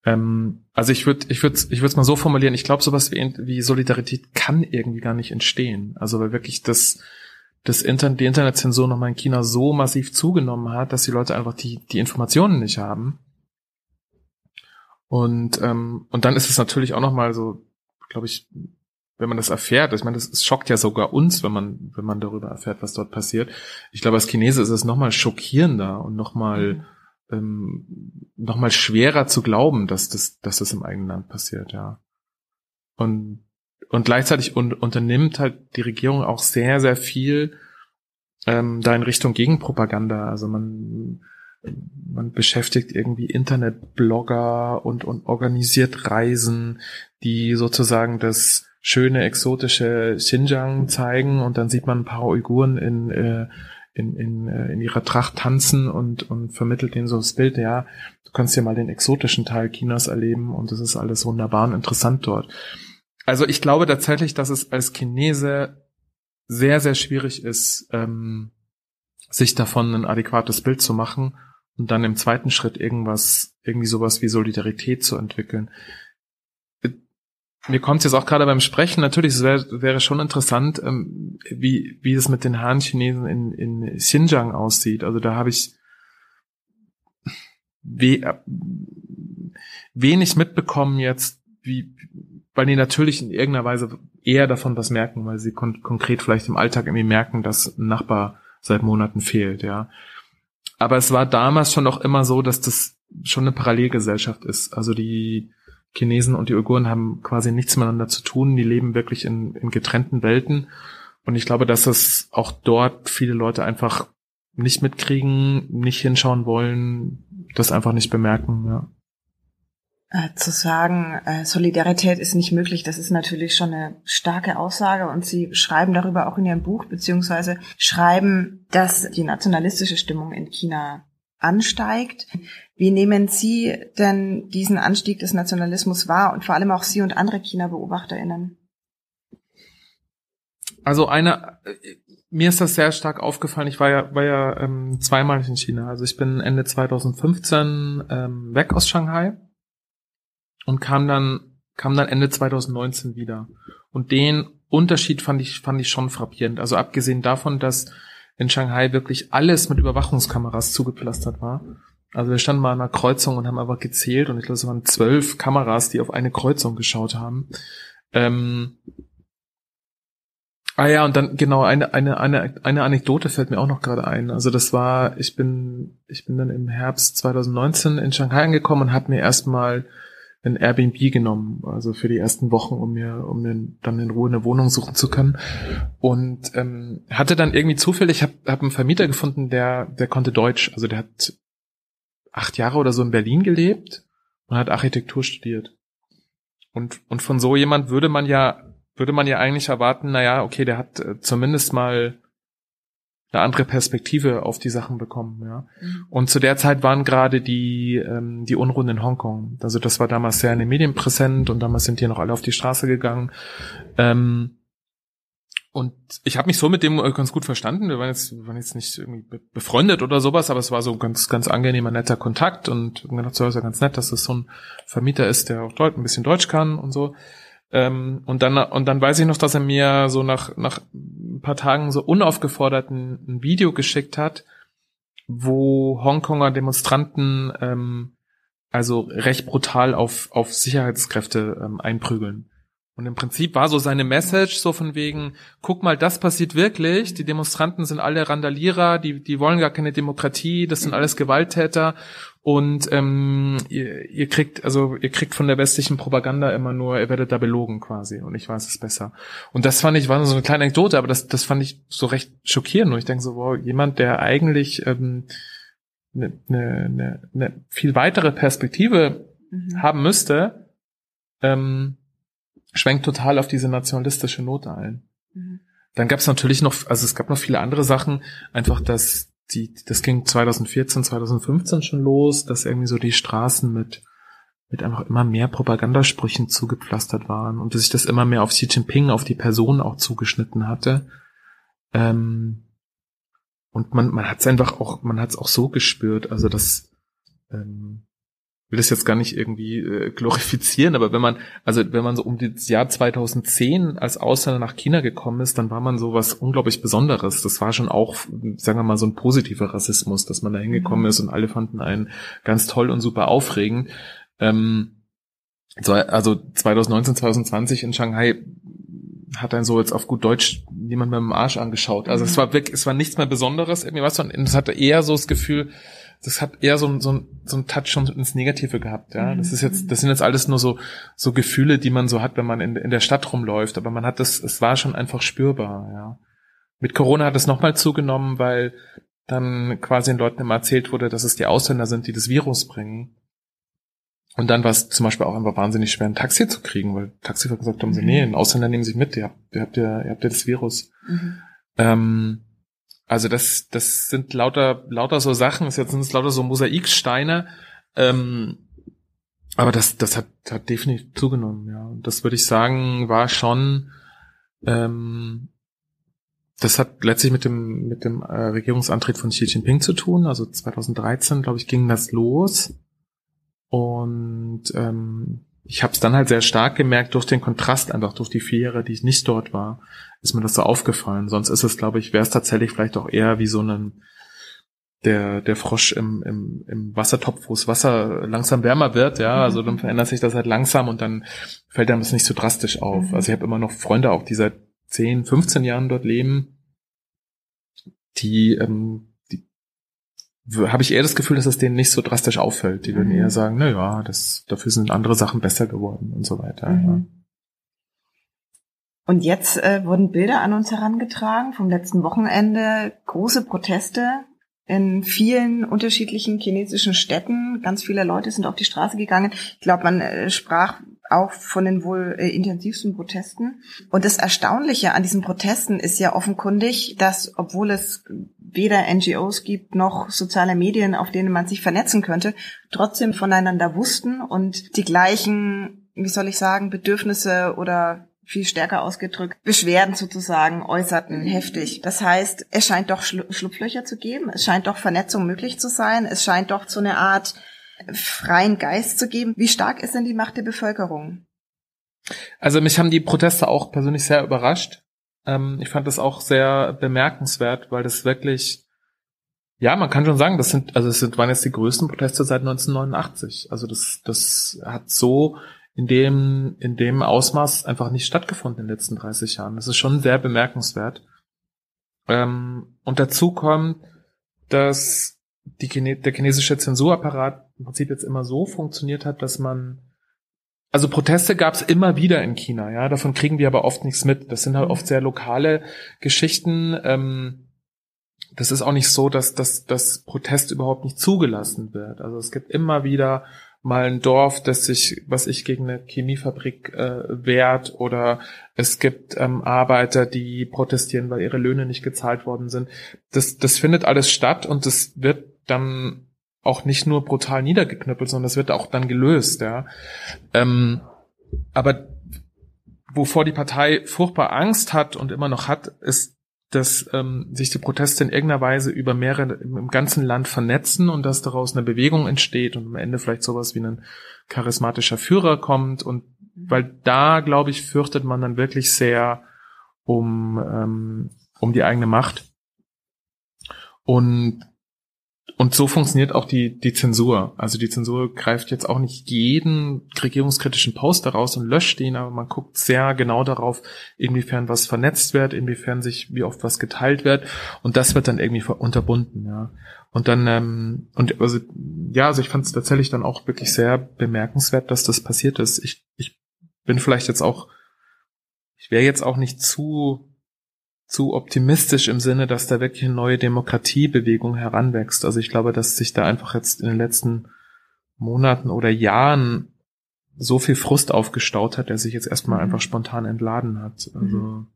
Ähm, also ich würde, ich würde, ich würde es mal so formulieren. Ich glaube, sowas wie, wie Solidarität kann irgendwie gar nicht entstehen. Also weil wirklich das, das Internet, die Internetzensur nochmal in China so massiv zugenommen hat, dass die Leute einfach die, die Informationen nicht haben. Und ähm, und dann ist es natürlich auch nochmal so, glaube ich, wenn man das erfährt, ich meine, das, schockt ja sogar uns, wenn man wenn man darüber erfährt, was dort passiert. Ich glaube, als Chinese ist es nochmal schockierender und nochmal mhm ähm, nochmal schwerer zu glauben, dass das, dass das im eigenen Land passiert, ja. Und, und gleichzeitig un unternimmt halt die Regierung auch sehr, sehr viel ähm, da in Richtung Gegenpropaganda. Also man, man beschäftigt irgendwie Internetblogger und, und organisiert Reisen, die sozusagen das schöne, exotische Xinjiang zeigen und dann sieht man ein paar Uiguren in, äh, in, in, äh, in ihrer Tracht tanzen und, und vermittelt ihnen so das Bild, ja, du kannst ja mal den exotischen Teil Chinas erleben und das ist alles wunderbar und interessant dort. Also ich glaube tatsächlich, dass es als Chinese sehr, sehr schwierig ist, ähm, sich davon ein adäquates Bild zu machen und dann im zweiten Schritt irgendwas, irgendwie sowas wie Solidarität zu entwickeln mir kommt jetzt auch gerade beim Sprechen, natürlich, es wäre schon interessant, ähm, wie, wie es mit den Han-Chinesen in, in Xinjiang aussieht. Also da habe ich we äh, wenig mitbekommen jetzt, wie, weil die natürlich in irgendeiner Weise eher davon was merken, weil sie kon konkret vielleicht im Alltag irgendwie merken, dass ein Nachbar seit Monaten fehlt, ja. Aber es war damals schon auch immer so, dass das schon eine Parallelgesellschaft ist. Also die, Chinesen und die Uiguren haben quasi nichts miteinander zu tun. Die leben wirklich in, in getrennten Welten. Und ich glaube, dass es auch dort viele Leute einfach nicht mitkriegen, nicht hinschauen wollen, das einfach nicht bemerken, ja. Äh, zu sagen, äh, Solidarität ist nicht möglich, das ist natürlich schon eine starke Aussage und Sie schreiben darüber auch in Ihrem Buch, beziehungsweise schreiben, dass die nationalistische Stimmung in China ansteigt. Wie nehmen Sie denn diesen Anstieg des Nationalismus wahr und vor allem auch Sie und andere China-BeobachterInnen? Also eine, mir ist das sehr stark aufgefallen. Ich war ja, war ja ähm, zweimal in China. Also ich bin Ende 2015 ähm, weg aus Shanghai und kam dann, kam dann Ende 2019 wieder. Und den Unterschied fand ich, fand ich schon frappierend. Also abgesehen davon, dass in Shanghai wirklich alles mit Überwachungskameras zugepflastert war. Also wir standen mal an einer Kreuzung und haben einfach gezählt und ich glaube, es waren zwölf Kameras, die auf eine Kreuzung geschaut haben. Ähm, ah ja, und dann genau eine, eine, eine, eine Anekdote fällt mir auch noch gerade ein. Also das war, ich bin, ich bin dann im Herbst 2019 in Shanghai angekommen und habe mir erstmal ein Airbnb genommen, also für die ersten Wochen, um mir, um mir dann in Ruhe eine Wohnung suchen zu können. Und ähm, hatte dann irgendwie zufällig, ich habe hab einen Vermieter gefunden, der, der konnte Deutsch, also der hat acht Jahre oder so in Berlin gelebt und hat Architektur studiert. Und, und von so jemand würde man ja, würde man ja eigentlich erwarten, naja, okay, der hat äh, zumindest mal eine andere Perspektive auf die Sachen bekommen, ja. Mhm. Und zu der Zeit waren gerade die, ähm, die Unruhen in Hongkong. Also das war damals sehr in den Medien präsent und damals sind hier noch alle auf die Straße gegangen. Ähm, und ich habe mich so mit dem äh, ganz gut verstanden. Wir waren jetzt, wir waren jetzt nicht irgendwie befreundet oder sowas, aber es war so ganz, ganz angenehmer, netter Kontakt und so ist ja ganz nett, dass das so ein Vermieter ist, der auch Deut ein bisschen Deutsch kann und so. Ähm, und dann, und dann weiß ich noch, dass er mir so nach, nach ein paar Tagen so unaufgefordert ein, ein Video geschickt hat, wo Hongkonger Demonstranten ähm, also recht brutal auf, auf Sicherheitskräfte ähm, einprügeln. Und im Prinzip war so seine Message so von wegen, guck mal, das passiert wirklich. Die Demonstranten sind alle Randalierer, die, die wollen gar keine Demokratie, das sind alles Gewalttäter. Und ähm, ihr, ihr kriegt, also ihr kriegt von der westlichen Propaganda immer nur, ihr werdet da belogen quasi und ich weiß es besser. Und das fand ich, war so eine kleine Anekdote, aber das, das fand ich so recht schockierend. Und ich denke so, wow, jemand, der eigentlich ähm, eine, eine, eine viel weitere Perspektive mhm. haben müsste, ähm, schwenkt total auf diese nationalistische Note ein. Mhm. Dann gab es natürlich noch, also es gab noch viele andere Sachen, einfach dass die, das ging 2014, 2015 schon los, dass irgendwie so die Straßen mit mit einfach immer mehr Propagandasprüchen zugepflastert waren und dass sich das immer mehr auf Xi Jinping, auf die Person auch zugeschnitten hatte. Ähm, und man, man hat es einfach auch, man hat es auch so gespürt, also dass ähm, will das jetzt gar nicht irgendwie äh, glorifizieren, aber wenn man, also wenn man so um das Jahr 2010 als Ausländer nach China gekommen ist, dann war man so was unglaublich Besonderes. Das war schon auch, sagen wir mal, so ein positiver Rassismus, dass man da hingekommen mhm. ist und alle fanden einen ganz toll und super aufregend. Ähm, so, also 2019, 2020 in Shanghai hat einen so jetzt auf gut Deutsch niemand mit dem Arsch angeschaut. Also mhm. es war wirklich, es war nichts mehr Besonderes irgendwie, was, und es hatte eher so das Gefühl, das hat eher so, so, so ein Touch schon ins Negative gehabt, ja. Das ist jetzt, das sind jetzt alles nur so, so Gefühle, die man so hat, wenn man in, in der Stadt rumläuft. Aber man hat das, es war schon einfach spürbar, ja. Mit Corona hat es nochmal zugenommen, weil dann quasi den Leuten immer erzählt wurde, dass es die Ausländer sind, die das Virus bringen. Und dann war es zum Beispiel auch einfach wahnsinnig schwer, ein Taxi zu kriegen, weil Taxifahrer gesagt haben, mhm. nee, ein Ausländer nehmen sich mit, ihr habt, ihr habt ja, ihr habt ja das Virus. Mhm. Ähm, also das, das sind lauter, lauter so Sachen, das sind es lauter so Mosaiksteine. Ähm, aber das, das hat, hat definitiv zugenommen, ja. Und das würde ich sagen, war schon, ähm, das hat letztlich mit dem, mit dem äh, Regierungsantritt von Xi Jinping zu tun. Also 2013, glaube ich, ging das los. Und ähm, ich habe es dann halt sehr stark gemerkt durch den Kontrast, einfach durch die vier Jahre, die ich nicht dort war, ist mir das so aufgefallen. Sonst ist es, glaube ich, wäre es tatsächlich vielleicht auch eher wie so ein der, der Frosch im, im, im Wassertopf, wo das Wasser langsam wärmer wird, ja, also dann verändert sich das halt langsam und dann fällt einem das nicht so drastisch auf. Mhm. Also ich habe immer noch Freunde auch, die seit 10, 15 Jahren dort leben, die ähm, habe ich eher das Gefühl, dass es denen nicht so drastisch auffällt. Die würden mhm. eher sagen, na ja, das, dafür sind andere Sachen besser geworden und so weiter. Mhm. Ja. Und jetzt äh, wurden Bilder an uns herangetragen vom letzten Wochenende, große Proteste in vielen unterschiedlichen chinesischen Städten. Ganz viele Leute sind auf die Straße gegangen. Ich glaube, man äh, sprach auch von den wohl äh, intensivsten Protesten. Und das Erstaunliche an diesen Protesten ist ja offenkundig, dass obwohl es weder NGOs gibt noch soziale Medien, auf denen man sich vernetzen könnte, trotzdem voneinander wussten und die gleichen, wie soll ich sagen, Bedürfnisse oder viel stärker ausgedrückt, Beschwerden sozusagen äußerten, heftig. Das heißt, es scheint doch Schlupflöcher zu geben, es scheint doch Vernetzung möglich zu sein, es scheint doch so eine Art freien Geist zu geben. Wie stark ist denn die Macht der Bevölkerung? Also mich haben die Proteste auch persönlich sehr überrascht. Ähm, ich fand das auch sehr bemerkenswert, weil das wirklich, ja, man kann schon sagen, das sind, also es sind, waren jetzt die größten Proteste seit 1989. Also das, das hat so in dem, in dem Ausmaß einfach nicht stattgefunden in den letzten 30 Jahren. Das ist schon sehr bemerkenswert. Ähm, und dazu kommt, dass die Chine der chinesische Zensurapparat im Prinzip jetzt immer so funktioniert hat, dass man also Proteste gab es immer wieder in China, ja, davon kriegen wir aber oft nichts mit. Das sind halt oft sehr lokale Geschichten. Ähm, das ist auch nicht so, dass, dass, dass Protest überhaupt nicht zugelassen wird. Also es gibt immer wieder mal ein Dorf, das sich, was ich gegen eine Chemiefabrik äh, wehrt, oder es gibt ähm, Arbeiter, die protestieren, weil ihre Löhne nicht gezahlt worden sind. Das, das findet alles statt und das wird dann auch nicht nur brutal niedergeknüppelt, sondern das wird auch dann gelöst, ja. Ähm, aber wovor die Partei furchtbar Angst hat und immer noch hat, ist, dass ähm, sich die Proteste in irgendeiner Weise über mehrere im ganzen Land vernetzen und dass daraus eine Bewegung entsteht und am Ende vielleicht sowas wie ein charismatischer Führer kommt und weil da glaube ich fürchtet man dann wirklich sehr um ähm, um die eigene Macht und und so funktioniert auch die, die Zensur. Also die Zensur greift jetzt auch nicht jeden regierungskritischen Post daraus und löscht ihn, aber man guckt sehr genau darauf, inwiefern was vernetzt wird, inwiefern sich, wie oft was geteilt wird. Und das wird dann irgendwie unterbunden, ja. Und dann, ähm, und also, ja, also ich fand es tatsächlich dann auch wirklich sehr bemerkenswert, dass das passiert ist. Ich, ich bin vielleicht jetzt auch, ich wäre jetzt auch nicht zu zu optimistisch im Sinne, dass da wirklich eine neue Demokratiebewegung heranwächst. Also ich glaube, dass sich da einfach jetzt in den letzten Monaten oder Jahren so viel Frust aufgestaut hat, der sich jetzt erstmal mhm. einfach spontan entladen hat. Also mhm.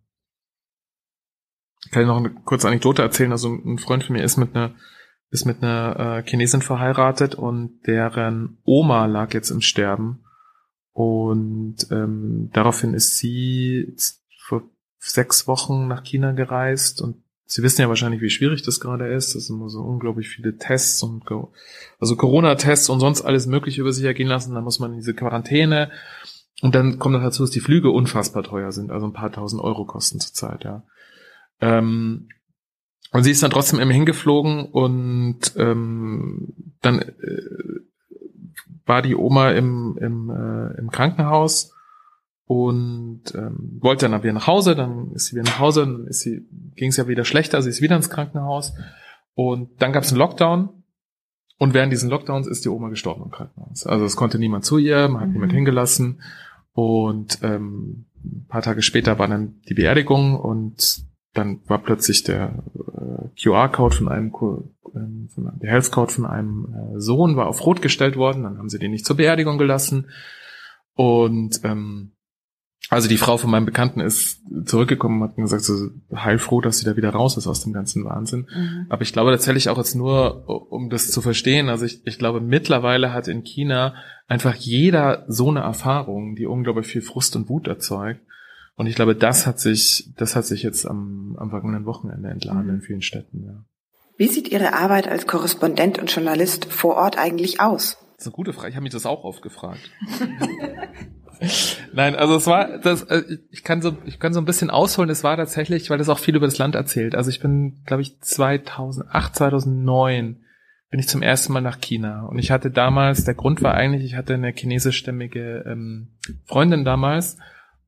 kann ich noch eine kurze Anekdote erzählen. Also ein Freund von mir ist mit einer ist mit einer äh, Chinesin verheiratet und deren Oma lag jetzt im Sterben und ähm, daraufhin ist sie sechs Wochen nach China gereist und Sie wissen ja wahrscheinlich, wie schwierig das gerade ist. Das sind immer so unglaublich viele Tests und also Corona-Tests und sonst alles Mögliche über sich ergehen lassen. Dann muss man in diese Quarantäne. Und dann kommt noch dazu, dass die Flüge unfassbar teuer sind, also ein paar tausend Euro kosten zurzeit, ja. Ähm, und sie ist dann trotzdem immer hingeflogen und ähm, dann äh, war die Oma im, im, äh, im Krankenhaus und ähm, wollte dann wieder nach Hause, dann ist sie wieder nach Hause, dann ist sie, ging es ja wieder schlechter, sie ist wieder ins Krankenhaus. Und dann gab es einen Lockdown. Und während diesen Lockdowns ist die Oma gestorben im Krankenhaus. Also es konnte niemand zu ihr, man hat mhm. niemand hingelassen. Und ähm, ein paar Tage später war dann die Beerdigung und dann war plötzlich der äh, QR-Code von einem äh, von, der Health-Code von einem äh, Sohn war auf Rot gestellt worden, dann haben sie den nicht zur Beerdigung gelassen. Und ähm, also die Frau von meinem Bekannten ist zurückgekommen und hat gesagt, so heilfroh, dass sie da wieder raus ist aus dem ganzen Wahnsinn. Mhm. Aber ich glaube tatsächlich auch jetzt nur, um das zu verstehen, also ich, ich glaube mittlerweile hat in China einfach jeder so eine Erfahrung, die unglaublich viel Frust und Wut erzeugt. Und ich glaube, das hat sich, das hat sich jetzt am, am vergangenen Wochenende entladen mhm. in vielen Städten, ja. Wie sieht Ihre Arbeit als Korrespondent und Journalist vor Ort eigentlich aus? Das ist eine gute Frage. Ich habe mich das auch oft gefragt. Nein, also es war, das, äh, ich kann so, ich kann so ein bisschen ausholen. Es war tatsächlich, weil das auch viel über das Land erzählt. Also ich bin, glaube ich, 2008, 2009 bin ich zum ersten Mal nach China und ich hatte damals, der Grund war eigentlich, ich hatte eine chinesischstämmige ähm, Freundin damals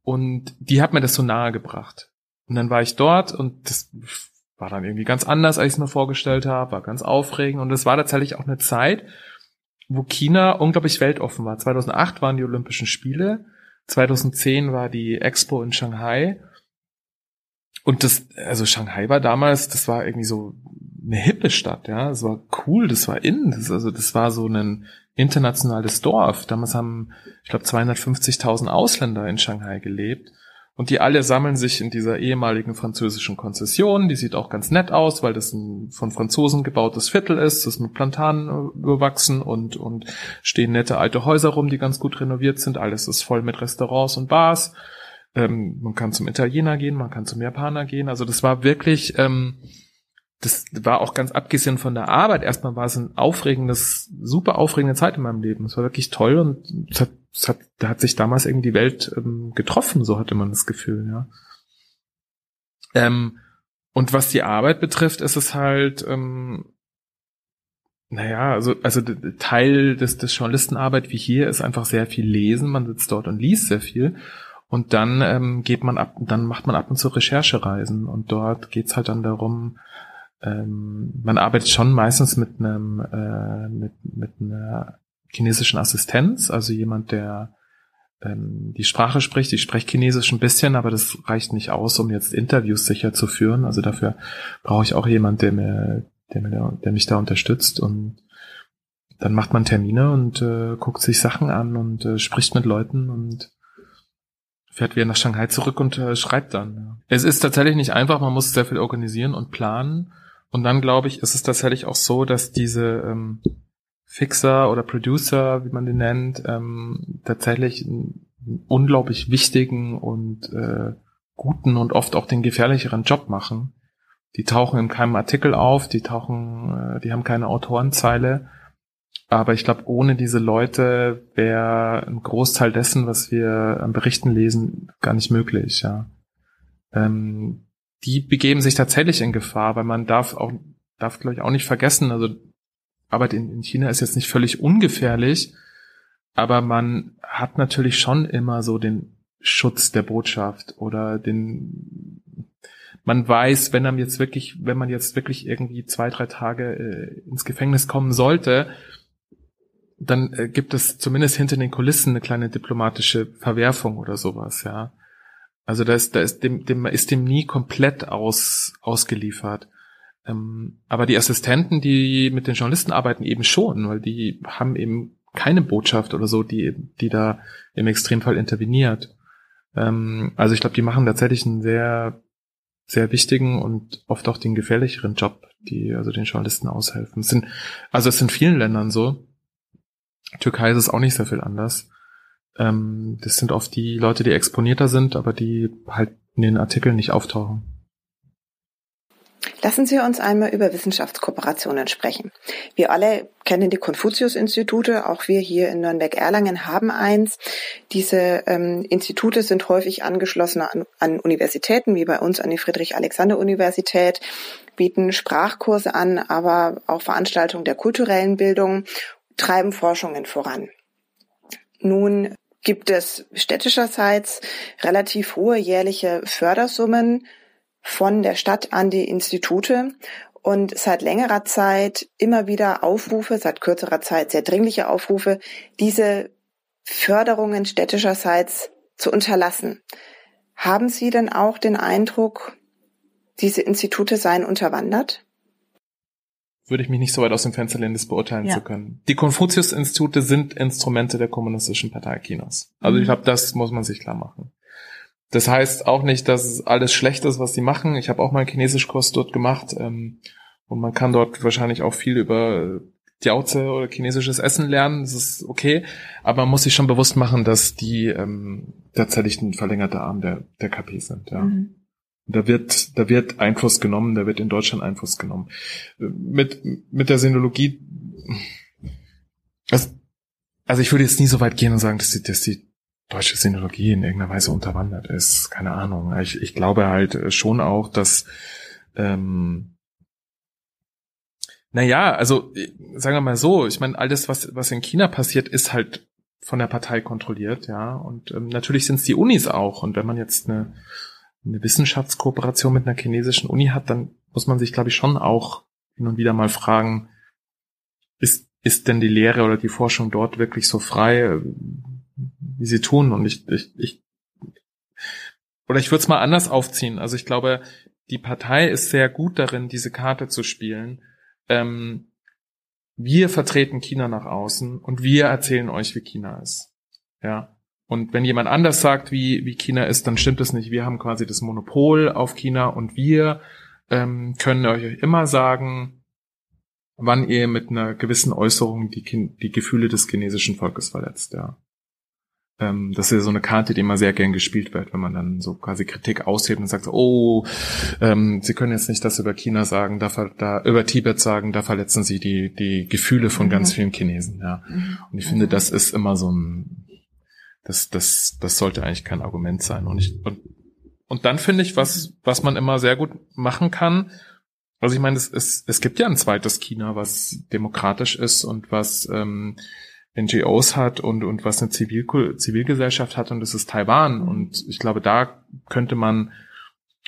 und die hat mir das so nahe gebracht. Und dann war ich dort und das war dann irgendwie ganz anders, als ich es mir vorgestellt habe, war ganz aufregend und es war tatsächlich auch eine Zeit, wo China unglaublich weltoffen war. 2008 waren die Olympischen Spiele, 2010 war die Expo in Shanghai. Und das, also Shanghai war damals, das war irgendwie so eine hippe Stadt, ja. Das war cool, das war innen, das, also das war so ein internationales Dorf. Damals haben, ich glaube, 250.000 Ausländer in Shanghai gelebt. Und die alle sammeln sich in dieser ehemaligen französischen Konzession. Die sieht auch ganz nett aus, weil das ein von Franzosen gebautes Viertel ist. Das ist mit Plantanen äh, überwachsen und, und stehen nette alte Häuser rum, die ganz gut renoviert sind. Alles ist voll mit Restaurants und Bars. Ähm, man kann zum Italiener gehen, man kann zum Japaner gehen. Also das war wirklich, ähm, das war auch ganz abgesehen von der Arbeit. Erstmal war es ein aufregendes, super aufregende Zeit in meinem Leben. Es war wirklich toll und es hat es hat, da hat sich damals irgendwie die Welt ähm, getroffen, so hatte man das Gefühl, ja. Ähm, und was die Arbeit betrifft, ist es halt, ähm, naja, also, also Teil des, des Journalistenarbeit wie hier ist einfach sehr viel lesen. Man sitzt dort und liest sehr viel. Und dann ähm, geht man ab, dann macht man ab und zu Recherchereisen. Und dort geht's halt dann darum, ähm, man arbeitet schon meistens mit einem, äh, mit, mit einer chinesischen Assistenz, also jemand, der ähm, die Sprache spricht. Ich spreche Chinesisch ein bisschen, aber das reicht nicht aus, um jetzt Interviews sicher zu führen. Also dafür brauche ich auch jemand, der mir, der mir, der mich da unterstützt und dann macht man Termine und äh, guckt sich Sachen an und äh, spricht mit Leuten und fährt wieder nach Shanghai zurück und äh, schreibt dann. Ja. Es ist tatsächlich nicht einfach, man muss sehr viel organisieren und planen. Und dann glaube ich, ist es tatsächlich auch so, dass diese ähm, Fixer oder Producer, wie man den nennt, ähm, tatsächlich einen unglaublich wichtigen und äh, guten und oft auch den gefährlicheren Job machen. Die tauchen in keinem Artikel auf, die tauchen, äh, die haben keine Autorenzeile. Aber ich glaube, ohne diese Leute wäre ein Großteil dessen, was wir an Berichten lesen, gar nicht möglich, ja. Ähm, die begeben sich tatsächlich in Gefahr, weil man darf auch, darf glaube ich auch nicht vergessen, also Arbeit in, in China ist jetzt nicht völlig ungefährlich, aber man hat natürlich schon immer so den Schutz der Botschaft oder den man weiß, wenn man jetzt wirklich, wenn man jetzt wirklich irgendwie zwei, drei Tage äh, ins Gefängnis kommen sollte, dann äh, gibt es zumindest hinter den Kulissen eine kleine diplomatische Verwerfung oder sowas, ja. Also da ist, da ist dem, dem ist dem nie komplett aus, ausgeliefert. Ähm, aber die Assistenten, die mit den Journalisten arbeiten, eben schon, weil die haben eben keine Botschaft oder so, die, die da im Extremfall interveniert. Ähm, also ich glaube, die machen tatsächlich einen sehr, sehr wichtigen und oft auch den gefährlicheren Job, die also den Journalisten aushelfen. Es sind, also es in vielen Ländern so. Türkei ist es auch nicht sehr viel anders. Ähm, das sind oft die Leute, die exponierter sind, aber die halt in den Artikeln nicht auftauchen. Lassen Sie uns einmal über Wissenschaftskooperationen sprechen. Wir alle kennen die Konfuzius-Institute, auch wir hier in Nürnberg-Erlangen haben eins. Diese ähm, Institute sind häufig angeschlossen an, an Universitäten, wie bei uns an die Friedrich-Alexander-Universität, bieten Sprachkurse an, aber auch Veranstaltungen der kulturellen Bildung, treiben Forschungen voran. Nun gibt es städtischerseits relativ hohe jährliche Fördersummen von der Stadt an die Institute und seit längerer Zeit immer wieder Aufrufe, seit kürzerer Zeit sehr dringliche Aufrufe, diese Förderungen städtischerseits zu unterlassen. Haben Sie denn auch den Eindruck, diese Institute seien unterwandert? Würde ich mich nicht so weit aus dem Fenster lehnen, das beurteilen ja. zu können. Die Konfuzius-Institute sind Instrumente der kommunistischen Partei Chinas. Also mhm. ich glaube, das muss man sich klar machen. Das heißt auch nicht, dass es alles schlecht ist, was sie machen. Ich habe auch mal einen Chinesischkurs dort gemacht ähm, und man kann dort wahrscheinlich auch viel über Jiaozi oder chinesisches Essen lernen. Das ist okay, aber man muss sich schon bewusst machen, dass die ähm, tatsächlich ein verlängerter Arm der, der KP sind. Ja. Mhm. Da wird, da wird Einfluss genommen, da wird in Deutschland Einfluss genommen. Mit, mit der Sinologie, also, also ich würde jetzt nie so weit gehen und sagen, dass die, dass die deutsche Sinologie in irgendeiner Weise unterwandert ist. Keine Ahnung. Ich, ich glaube halt schon auch, dass, ähm, naja, also sagen wir mal so, ich meine, alles, was, was in China passiert, ist halt von der Partei kontrolliert, ja. Und ähm, natürlich sind es die Unis auch. Und wenn man jetzt eine eine Wissenschaftskooperation mit einer chinesischen Uni hat, dann muss man sich, glaube ich, schon auch hin und wieder mal fragen, ist, ist denn die Lehre oder die Forschung dort wirklich so frei, wie sie tun? Und ich, ich, ich oder ich würde es mal anders aufziehen. Also ich glaube, die Partei ist sehr gut darin, diese Karte zu spielen. Ähm, wir vertreten China nach außen und wir erzählen euch, wie China ist. Ja. Und wenn jemand anders sagt, wie, wie China ist, dann stimmt es nicht. Wir haben quasi das Monopol auf China und wir ähm, können euch immer sagen, wann ihr mit einer gewissen Äußerung die, die Gefühle des chinesischen Volkes verletzt, ja. Ähm, das ist ja so eine Karte, die immer sehr gern gespielt wird, wenn man dann so quasi Kritik aushebt und sagt, oh, ähm, Sie können jetzt nicht das über China sagen, da, da über Tibet sagen, da verletzen Sie die, die Gefühle von mhm. ganz vielen Chinesen, ja. Mhm. Und ich finde, mhm. das ist immer so ein, das, das, das sollte eigentlich kein Argument sein. Und ich, und, und dann finde ich, was, was man immer sehr gut machen kann, also ich meine, es, es, es gibt ja ein zweites China, was demokratisch ist und was ähm, NGOs hat und, und was eine Zivil Zivilgesellschaft hat und das ist Taiwan. Und ich glaube, da könnte man,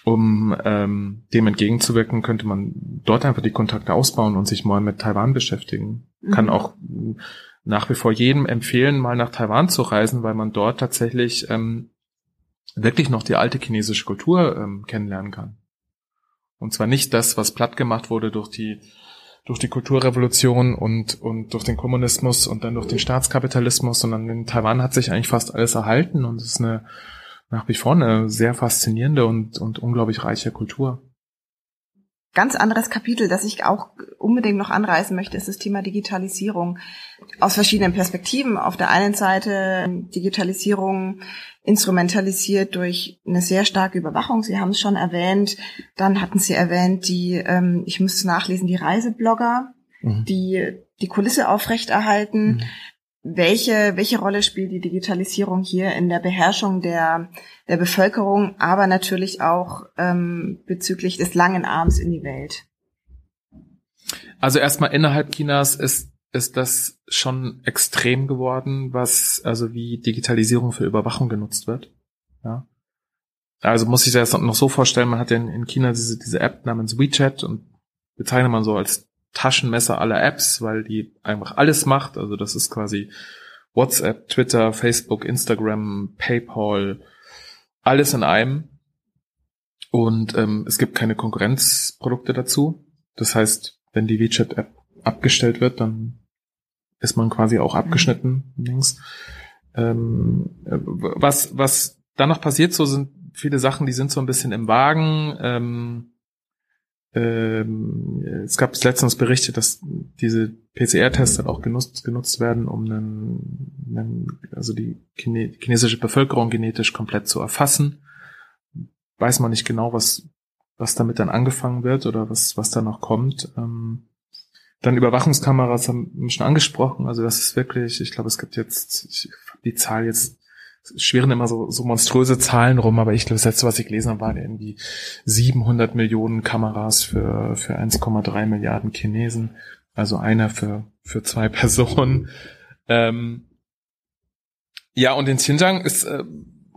um ähm, dem entgegenzuwirken, könnte man dort einfach die Kontakte ausbauen und sich mal mit Taiwan beschäftigen. Mhm. Kann auch nach wie vor jedem empfehlen, mal nach Taiwan zu reisen, weil man dort tatsächlich ähm, wirklich noch die alte chinesische Kultur ähm, kennenlernen kann. Und zwar nicht das, was platt gemacht wurde durch die durch die Kulturrevolution und und durch den Kommunismus und dann durch den Staatskapitalismus, sondern in Taiwan hat sich eigentlich fast alles erhalten und es ist eine nach wie vor eine sehr faszinierende und und unglaublich reiche Kultur ganz anderes Kapitel, das ich auch unbedingt noch anreißen möchte, ist das Thema Digitalisierung aus verschiedenen Perspektiven. Auf der einen Seite Digitalisierung instrumentalisiert durch eine sehr starke Überwachung. Sie haben es schon erwähnt. Dann hatten Sie erwähnt die, ähm, ich müsste nachlesen, die Reiseblogger, mhm. die die Kulisse aufrechterhalten. Mhm welche, welche Rolle spielt die Digitalisierung hier in der Beherrschung der, der Bevölkerung, aber natürlich auch ähm, bezüglich des langen Arms in die Welt? Also erstmal innerhalb Chinas ist ist das schon extrem geworden, was also wie Digitalisierung für Überwachung genutzt wird. Ja. Also muss ich das noch so vorstellen, man hat ja in, China diese, diese App namens WeChat und bezeichnet man so als Taschenmesser aller Apps, weil die einfach alles macht. Also das ist quasi WhatsApp, Twitter, Facebook, Instagram, PayPal, alles in einem. Und ähm, es gibt keine Konkurrenzprodukte dazu. Das heißt, wenn die WeChat-App abgestellt wird, dann ist man quasi auch abgeschnitten links. Ähm, was, was dann noch passiert, so sind viele Sachen, die sind so ein bisschen im Wagen. Ähm, ähm, es gab letztens Berichte, dass diese PCR-Tests dann auch genutzt, genutzt werden, um einen, einen, also die chinesische Bevölkerung genetisch komplett zu erfassen. Weiß man nicht genau, was, was damit dann angefangen wird oder was, was da noch kommt. Ähm, dann Überwachungskameras haben wir schon angesprochen. Also das ist wirklich, ich glaube, es gibt jetzt, ich, die Zahl jetzt schweren immer so, so monströse Zahlen rum, aber ich glaube, das letzte, was ich gelesen habe, waren irgendwie 700 Millionen Kameras für, für 1,3 Milliarden Chinesen. Also einer für, für zwei Personen. Ähm, ja, und in Xinjiang ist, äh,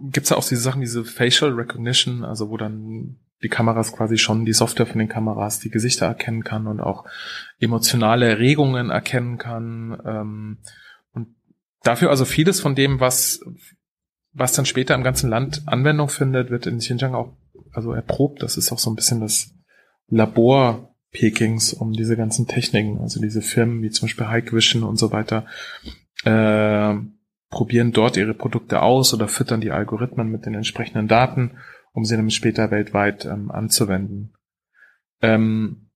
gibt's ja auch diese Sachen, diese Facial Recognition, also wo dann die Kameras quasi schon, die Software von den Kameras, die Gesichter erkennen kann und auch emotionale Erregungen erkennen kann. Ähm, und dafür also vieles von dem, was was dann später im ganzen Land Anwendung findet, wird in Xinjiang auch also erprobt. Das ist auch so ein bisschen das Labor Pekings um diese ganzen Techniken. Also diese Firmen wie zum Beispiel Hikvision und so weiter äh, probieren dort ihre Produkte aus oder füttern die Algorithmen mit den entsprechenden Daten, um sie dann später weltweit ähm, anzuwenden. Ähm,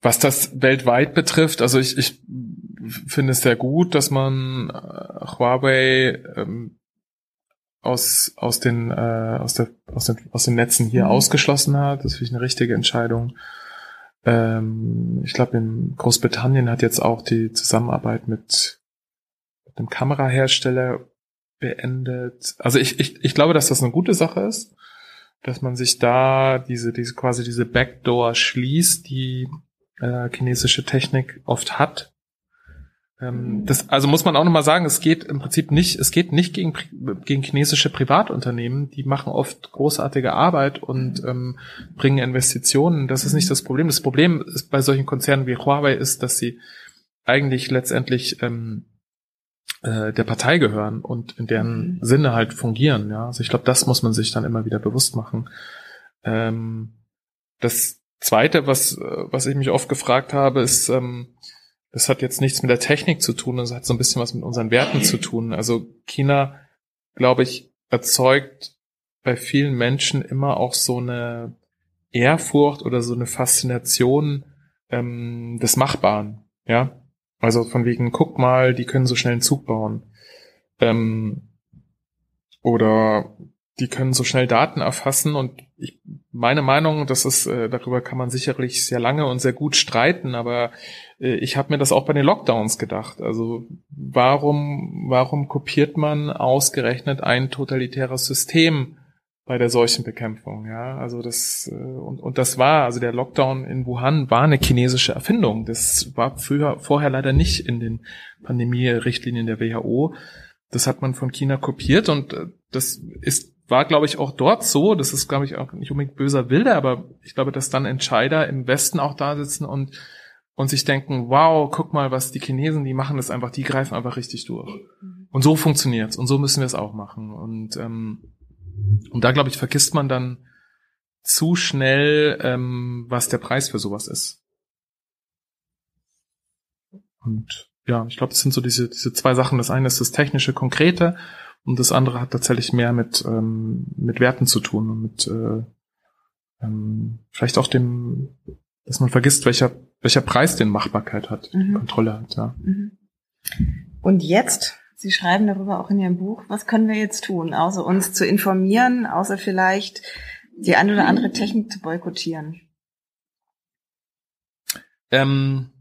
was das weltweit betrifft, also ich, ich finde es sehr gut, dass man äh, Huawei ähm, aus aus den äh, aus der aus den aus den Netzen hier mhm. ausgeschlossen hat. Das finde ich eine richtige Entscheidung. Ähm, ich glaube, in Großbritannien hat jetzt auch die Zusammenarbeit mit, mit einem Kamerahersteller beendet. Also ich, ich, ich glaube, dass das eine gute Sache ist, dass man sich da diese, diese quasi diese Backdoor schließt, die äh, chinesische Technik oft hat ähm, das, also muss man auch nochmal sagen, es geht im Prinzip nicht, es geht nicht gegen, gegen chinesische Privatunternehmen, die machen oft großartige Arbeit und ähm, bringen Investitionen. Das ist nicht das Problem. Das Problem ist bei solchen Konzernen wie Huawei ist, dass sie eigentlich letztendlich ähm, äh, der Partei gehören und in deren mhm. Sinne halt fungieren. Ja, also ich glaube, das muss man sich dann immer wieder bewusst machen. Ähm, das Zweite, was was ich mich oft gefragt habe, ist ähm, das hat jetzt nichts mit der Technik zu tun, das hat so ein bisschen was mit unseren Werten zu tun. Also China, glaube ich, erzeugt bei vielen Menschen immer auch so eine Ehrfurcht oder so eine Faszination ähm, des Machbaren. Ja, also von wegen, guck mal, die können so schnell einen Zug bauen. Ähm, oder die können so schnell Daten erfassen und ich, meine Meinung, das ist, äh, darüber kann man sicherlich sehr lange und sehr gut streiten, aber äh, ich habe mir das auch bei den Lockdowns gedacht. Also warum, warum kopiert man ausgerechnet ein totalitäres System bei der Seuchenbekämpfung? Ja, also das äh, und, und das war, also der Lockdown in Wuhan war eine chinesische Erfindung. Das war früher, vorher leider nicht in den Pandemie-Richtlinien der WHO. Das hat man von China kopiert und äh, das ist war, glaube ich, auch dort so. Das ist, glaube ich, auch nicht unbedingt böser Wilde, aber ich glaube, dass dann Entscheider im Westen auch da sitzen und und sich denken, wow, guck mal, was die Chinesen, die machen das einfach, die greifen einfach richtig durch. Mhm. Und so funktioniert's und so müssen wir es auch machen. Und, ähm, und da, glaube ich, vergisst man dann zu schnell, ähm, was der Preis für sowas ist. Und ja, ich glaube, das sind so diese, diese zwei Sachen. Das eine ist das technische, konkrete und das andere hat tatsächlich mehr mit, ähm, mit Werten zu tun und mit äh, ähm, vielleicht auch dem, dass man vergisst, welcher, welcher Preis den Machbarkeit hat, mhm. Kontrolle hat, ja. Mhm. Und jetzt, Sie schreiben darüber auch in Ihrem Buch, was können wir jetzt tun, außer uns zu informieren, außer vielleicht die eine oder andere Technik zu boykottieren? Ähm,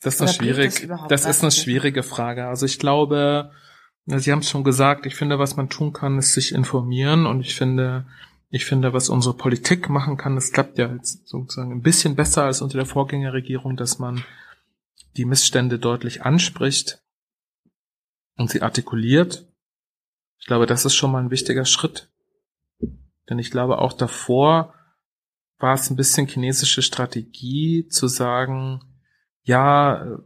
das ist eine schwierig, das, das ist eine schwierige Frage. Also ich glaube, Sie haben es schon gesagt, ich finde, was man tun kann, ist sich informieren und ich finde, Ich finde, was unsere Politik machen kann, das klappt ja jetzt sozusagen ein bisschen besser als unter der Vorgängerregierung, dass man die Missstände deutlich anspricht und sie artikuliert. Ich glaube, das ist schon mal ein wichtiger Schritt. Denn ich glaube, auch davor war es ein bisschen chinesische Strategie zu sagen, ja,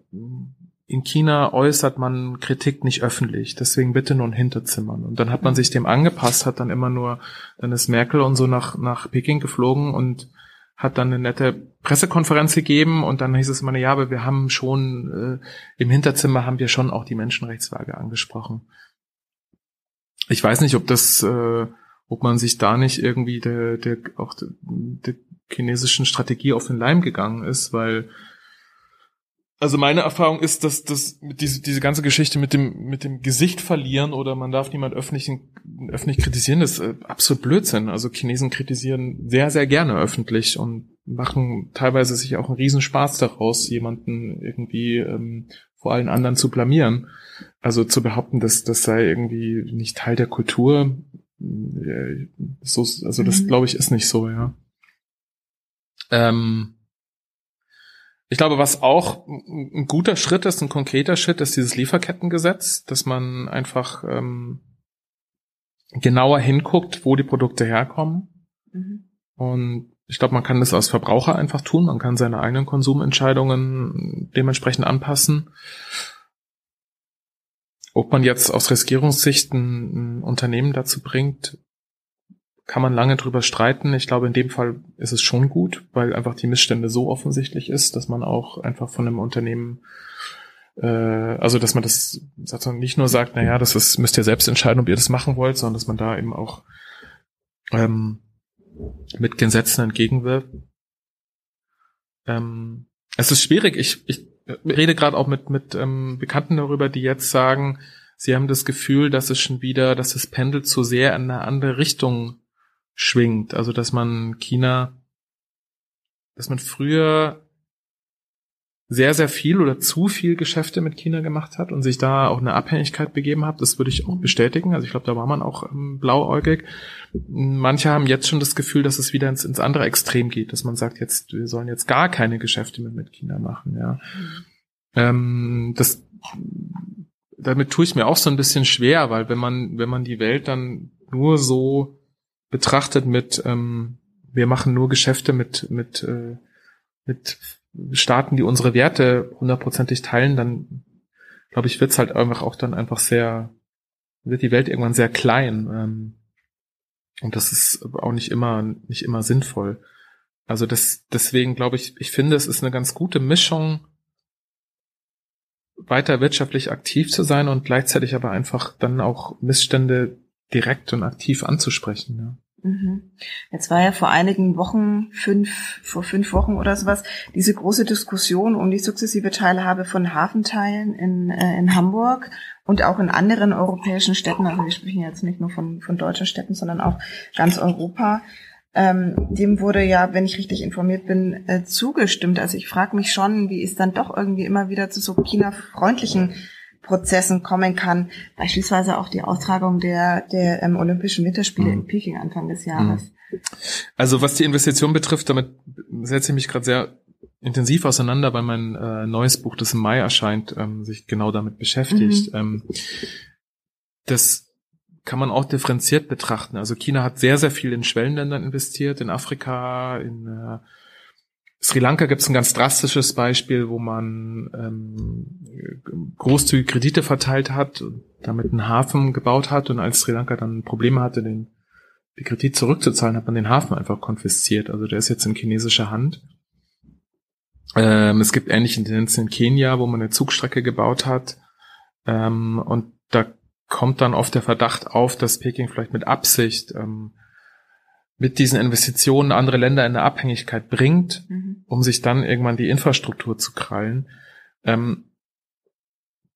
in China äußert man Kritik nicht öffentlich, deswegen bitte nur in Hinterzimmern. Und dann hat man sich dem angepasst, hat dann immer nur, dann ist Merkel und so nach, nach Peking geflogen und hat dann eine nette Pressekonferenz gegeben und dann hieß es immer, ja, aber wir haben schon, äh, im Hinterzimmer haben wir schon auch die Menschenrechtslage angesprochen. Ich weiß nicht, ob das, äh, ob man sich da nicht irgendwie der, der, auch der, der chinesischen Strategie auf den Leim gegangen ist, weil also meine Erfahrung ist, dass dass diese, diese ganze Geschichte mit dem mit dem Gesicht verlieren oder man darf niemand öffentlich öffentlich kritisieren, das ist äh, absolut Blödsinn. Also Chinesen kritisieren sehr sehr gerne öffentlich und machen teilweise sich auch einen Riesenspaß daraus, jemanden irgendwie ähm, vor allen anderen zu blamieren. Also zu behaupten, dass das sei irgendwie nicht Teil der Kultur, äh, so, also das mhm. glaube ich ist nicht so, ja. Ähm, ich glaube, was auch ein guter Schritt ist, ein konkreter Schritt, ist dieses Lieferkettengesetz, dass man einfach ähm, genauer hinguckt, wo die Produkte herkommen. Mhm. Und ich glaube, man kann das als Verbraucher einfach tun. Man kann seine eigenen Konsumentscheidungen dementsprechend anpassen. Ob man jetzt aus Riskierungssicht ein, ein Unternehmen dazu bringt, kann man lange drüber streiten. Ich glaube, in dem Fall ist es schon gut, weil einfach die Missstände so offensichtlich ist, dass man auch einfach von einem Unternehmen, äh, also dass man das sozusagen nicht nur sagt, naja, das ist, müsst ihr selbst entscheiden, ob ihr das machen wollt, sondern dass man da eben auch ähm, mit Gesetzen entgegenwirkt. Ähm, es ist schwierig. Ich, ich rede gerade auch mit, mit ähm, Bekannten darüber, die jetzt sagen, sie haben das Gefühl, dass es schon wieder, dass das Pendel zu sehr in eine andere Richtung schwingt. Also dass man China, dass man früher sehr, sehr viel oder zu viel Geschäfte mit China gemacht hat und sich da auch eine Abhängigkeit begeben hat, das würde ich auch bestätigen. Also ich glaube, da war man auch ähm, blauäugig. Manche haben jetzt schon das Gefühl, dass es wieder ins, ins andere Extrem geht, dass man sagt, jetzt, wir sollen jetzt gar keine Geschäfte mehr mit China machen, ja. Mhm. Ähm, das, damit tue ich mir auch so ein bisschen schwer, weil wenn man, wenn man die Welt dann nur so betrachtet mit, ähm, wir machen nur Geschäfte mit, mit, äh, mit Staaten, die unsere Werte hundertprozentig teilen, dann glaube ich, wird's halt einfach auch dann einfach sehr, wird die Welt irgendwann sehr klein. Ähm, und das ist auch nicht immer, nicht immer sinnvoll. Also das, deswegen glaube ich, ich finde, es ist eine ganz gute Mischung, weiter wirtschaftlich aktiv zu sein und gleichzeitig aber einfach dann auch Missstände direkt und aktiv anzusprechen. Ja. Mhm. Jetzt war ja vor einigen Wochen, fünf, vor fünf Wochen oder sowas, diese große Diskussion um die sukzessive Teilhabe von Hafenteilen in, äh, in Hamburg und auch in anderen europäischen Städten. Also wir sprechen jetzt nicht nur von, von deutschen Städten, sondern auch ganz Europa. Ähm, dem wurde ja, wenn ich richtig informiert bin, äh, zugestimmt. Also ich frage mich schon, wie es dann doch irgendwie immer wieder zu so China-freundlichen Prozessen kommen kann. Beispielsweise auch die Austragung der, der ähm, Olympischen Winterspiele mhm. in Peking Anfang des Jahres. Mhm. Also was die Investition betrifft, damit setze ich mich gerade sehr intensiv auseinander, weil mein äh, neues Buch, das im Mai erscheint, ähm, sich genau damit beschäftigt. Mhm. Ähm, das kann man auch differenziert betrachten. Also China hat sehr, sehr viel in Schwellenländern investiert, in Afrika, in äh, Sri Lanka gibt es ein ganz drastisches Beispiel, wo man ähm, großzügige Kredite verteilt hat, damit einen Hafen gebaut hat und als Sri Lanka dann Probleme hatte, den, den Kredit zurückzuzahlen, hat man den Hafen einfach konfisziert. Also der ist jetzt in chinesischer Hand. Ähm, es gibt ähnliche Tendenzen in Kenia, wo man eine Zugstrecke gebaut hat. Ähm, und da kommt dann oft der Verdacht auf, dass Peking vielleicht mit Absicht ähm, mit diesen Investitionen andere Länder in eine Abhängigkeit bringt, mhm. um sich dann irgendwann die Infrastruktur zu krallen. Ähm,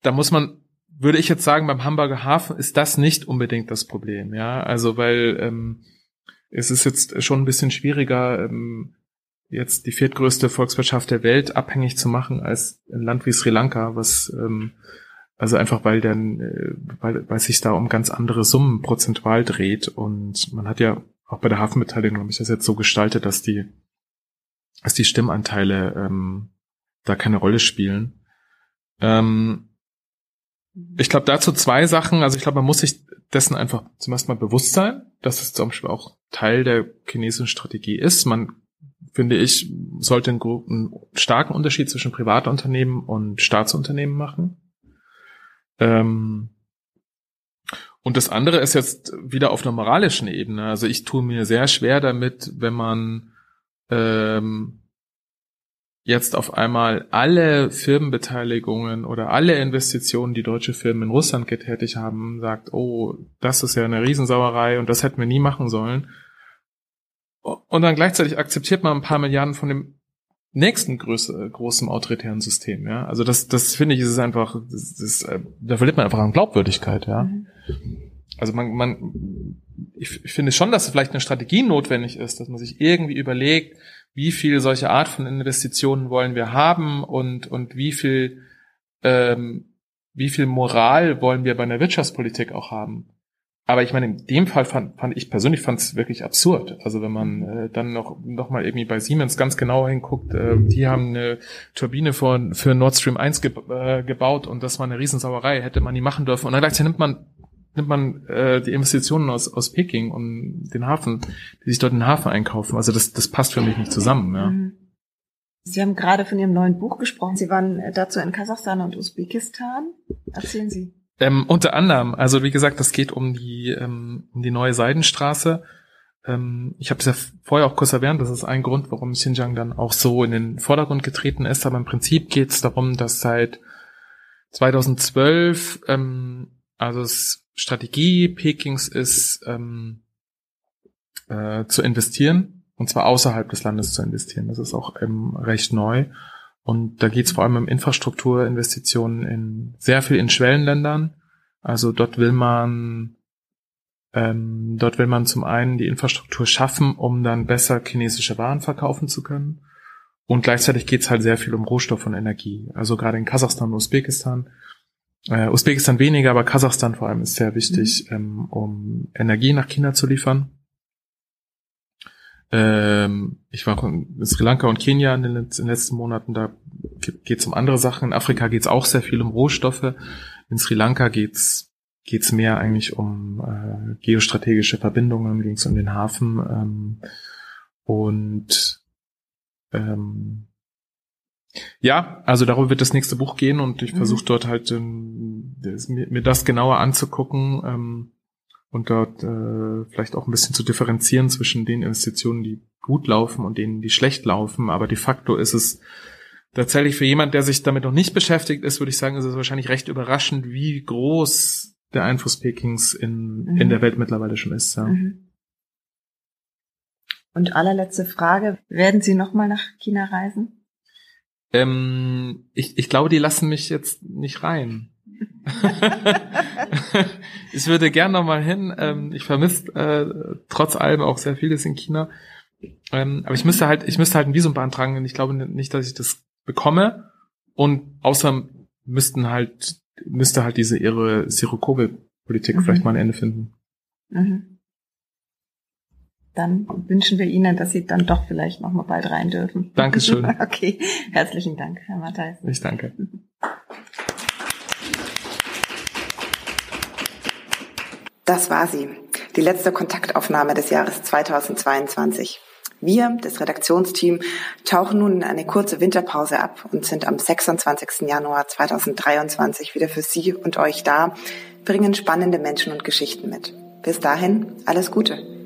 da muss man, würde ich jetzt sagen, beim Hamburger Hafen ist das nicht unbedingt das Problem, ja, also weil ähm, es ist jetzt schon ein bisschen schwieriger, ähm, jetzt die viertgrößte Volkswirtschaft der Welt abhängig zu machen als ein Land wie Sri Lanka, was ähm, also einfach weil dann, äh, weil, weil sich da um ganz andere Summen prozentual dreht und man hat ja auch bei der Hafenbeteiligung habe ich das jetzt so gestaltet, dass die, dass die Stimmanteile ähm, da keine Rolle spielen. Ähm, ich glaube dazu zwei Sachen. Also ich glaube, man muss sich dessen einfach zum ersten Mal bewusst sein, dass es zum Beispiel auch Teil der chinesischen Strategie ist. Man, finde ich, sollte einen, einen starken Unterschied zwischen Privatunternehmen und Staatsunternehmen machen. Ähm, und das andere ist jetzt wieder auf einer moralischen Ebene. Also ich tue mir sehr schwer damit, wenn man ähm, jetzt auf einmal alle Firmenbeteiligungen oder alle Investitionen, die deutsche Firmen in Russland getätigt haben, sagt, oh, das ist ja eine Riesensauerei und das hätten wir nie machen sollen. Und dann gleichzeitig akzeptiert man ein paar Milliarden von dem nächsten größe, großen autoritären System, ja. Also das, das finde ich, ist einfach, das, das, da verliert man einfach an Glaubwürdigkeit, ja. Mhm. Also man, man, ich, ich finde schon, dass vielleicht eine Strategie notwendig ist, dass man sich irgendwie überlegt, wie viel solche Art von Investitionen wollen wir haben und, und wie viel, ähm, wie viel Moral wollen wir bei einer Wirtschaftspolitik auch haben. Aber ich meine, in dem Fall fand, fand ich persönlich fand es wirklich absurd. Also wenn man äh, dann noch, noch mal irgendwie bei Siemens ganz genau hinguckt, äh, die haben eine Turbine für, für Nord Stream 1 ge äh, gebaut und das war eine Riesensauerei, hätte man nie machen dürfen. Und dann gleichzeitig nimmt man nimmt man äh, die Investitionen aus, aus Peking und den Hafen, die sich dort den Hafen einkaufen. Also das, das passt für mich nicht zusammen. Ja. Mhm. Sie haben gerade von Ihrem neuen Buch gesprochen. Sie waren äh, dazu in Kasachstan und Usbekistan. Erzählen Sie. Ähm, unter anderem, also wie gesagt, das geht um die, ähm, um die neue Seidenstraße. Ähm, ich habe es ja vorher auch kurz erwähnt, das ist ein Grund, warum Xinjiang dann auch so in den Vordergrund getreten ist. Aber im Prinzip geht es darum, dass seit 2012 ähm, also es Strategie Pekings ist, ähm, äh, zu investieren, und zwar außerhalb des Landes zu investieren. Das ist auch ähm, recht neu. Und da geht es vor allem um Infrastrukturinvestitionen in sehr viel in Schwellenländern. Also dort will man ähm, dort will man zum einen die Infrastruktur schaffen, um dann besser chinesische Waren verkaufen zu können. Und gleichzeitig geht es halt sehr viel um Rohstoff und Energie. Also gerade in Kasachstan und Usbekistan äh, Usbekistan weniger, aber Kasachstan vor allem ist sehr wichtig, mhm. ähm, um Energie nach China zu liefern. Ähm, ich war in Sri Lanka und Kenia in den, in den letzten Monaten, da geht es um andere Sachen. In Afrika geht es auch sehr viel um Rohstoffe. In Sri Lanka geht's geht's mehr eigentlich um äh, geostrategische Verbindungen, ging es um den Hafen ähm, und ähm, ja, also darüber wird das nächste Buch gehen und ich mhm. versuche dort halt ähm, das, mir, mir, das genauer anzugucken ähm, und dort äh, vielleicht auch ein bisschen zu differenzieren zwischen den Investitionen, die gut laufen und denen, die schlecht laufen. Aber de facto ist es tatsächlich für jemand, der sich damit noch nicht beschäftigt ist, würde ich sagen, ist es wahrscheinlich recht überraschend, wie groß der Einfluss Pekings in, mhm. in der Welt mittlerweile schon ist. Ja. Mhm. Und allerletzte Frage, werden Sie nochmal nach China reisen? Ähm, ich, ich glaube, die lassen mich jetzt nicht rein. ich würde gern noch mal hin. Ähm, ich vermisse äh, trotz allem auch sehr vieles in China. Ähm, aber ich müsste halt, ich müsste halt ein Visum beantragen und ich glaube nicht, dass ich das bekomme. Und außer müssten halt, müsste halt diese ihre Zero-Covid-Politik mhm. vielleicht mal ein Ende finden. Mhm dann wünschen wir Ihnen, dass Sie dann doch vielleicht noch mal bald rein dürfen. Dankeschön. okay, herzlichen Dank, Herr Matthijs. Ich danke. Das war sie, die letzte Kontaktaufnahme des Jahres 2022. Wir, das Redaktionsteam, tauchen nun in eine kurze Winterpause ab und sind am 26. Januar 2023 wieder für Sie und euch da, bringen spannende Menschen und Geschichten mit. Bis dahin, alles Gute.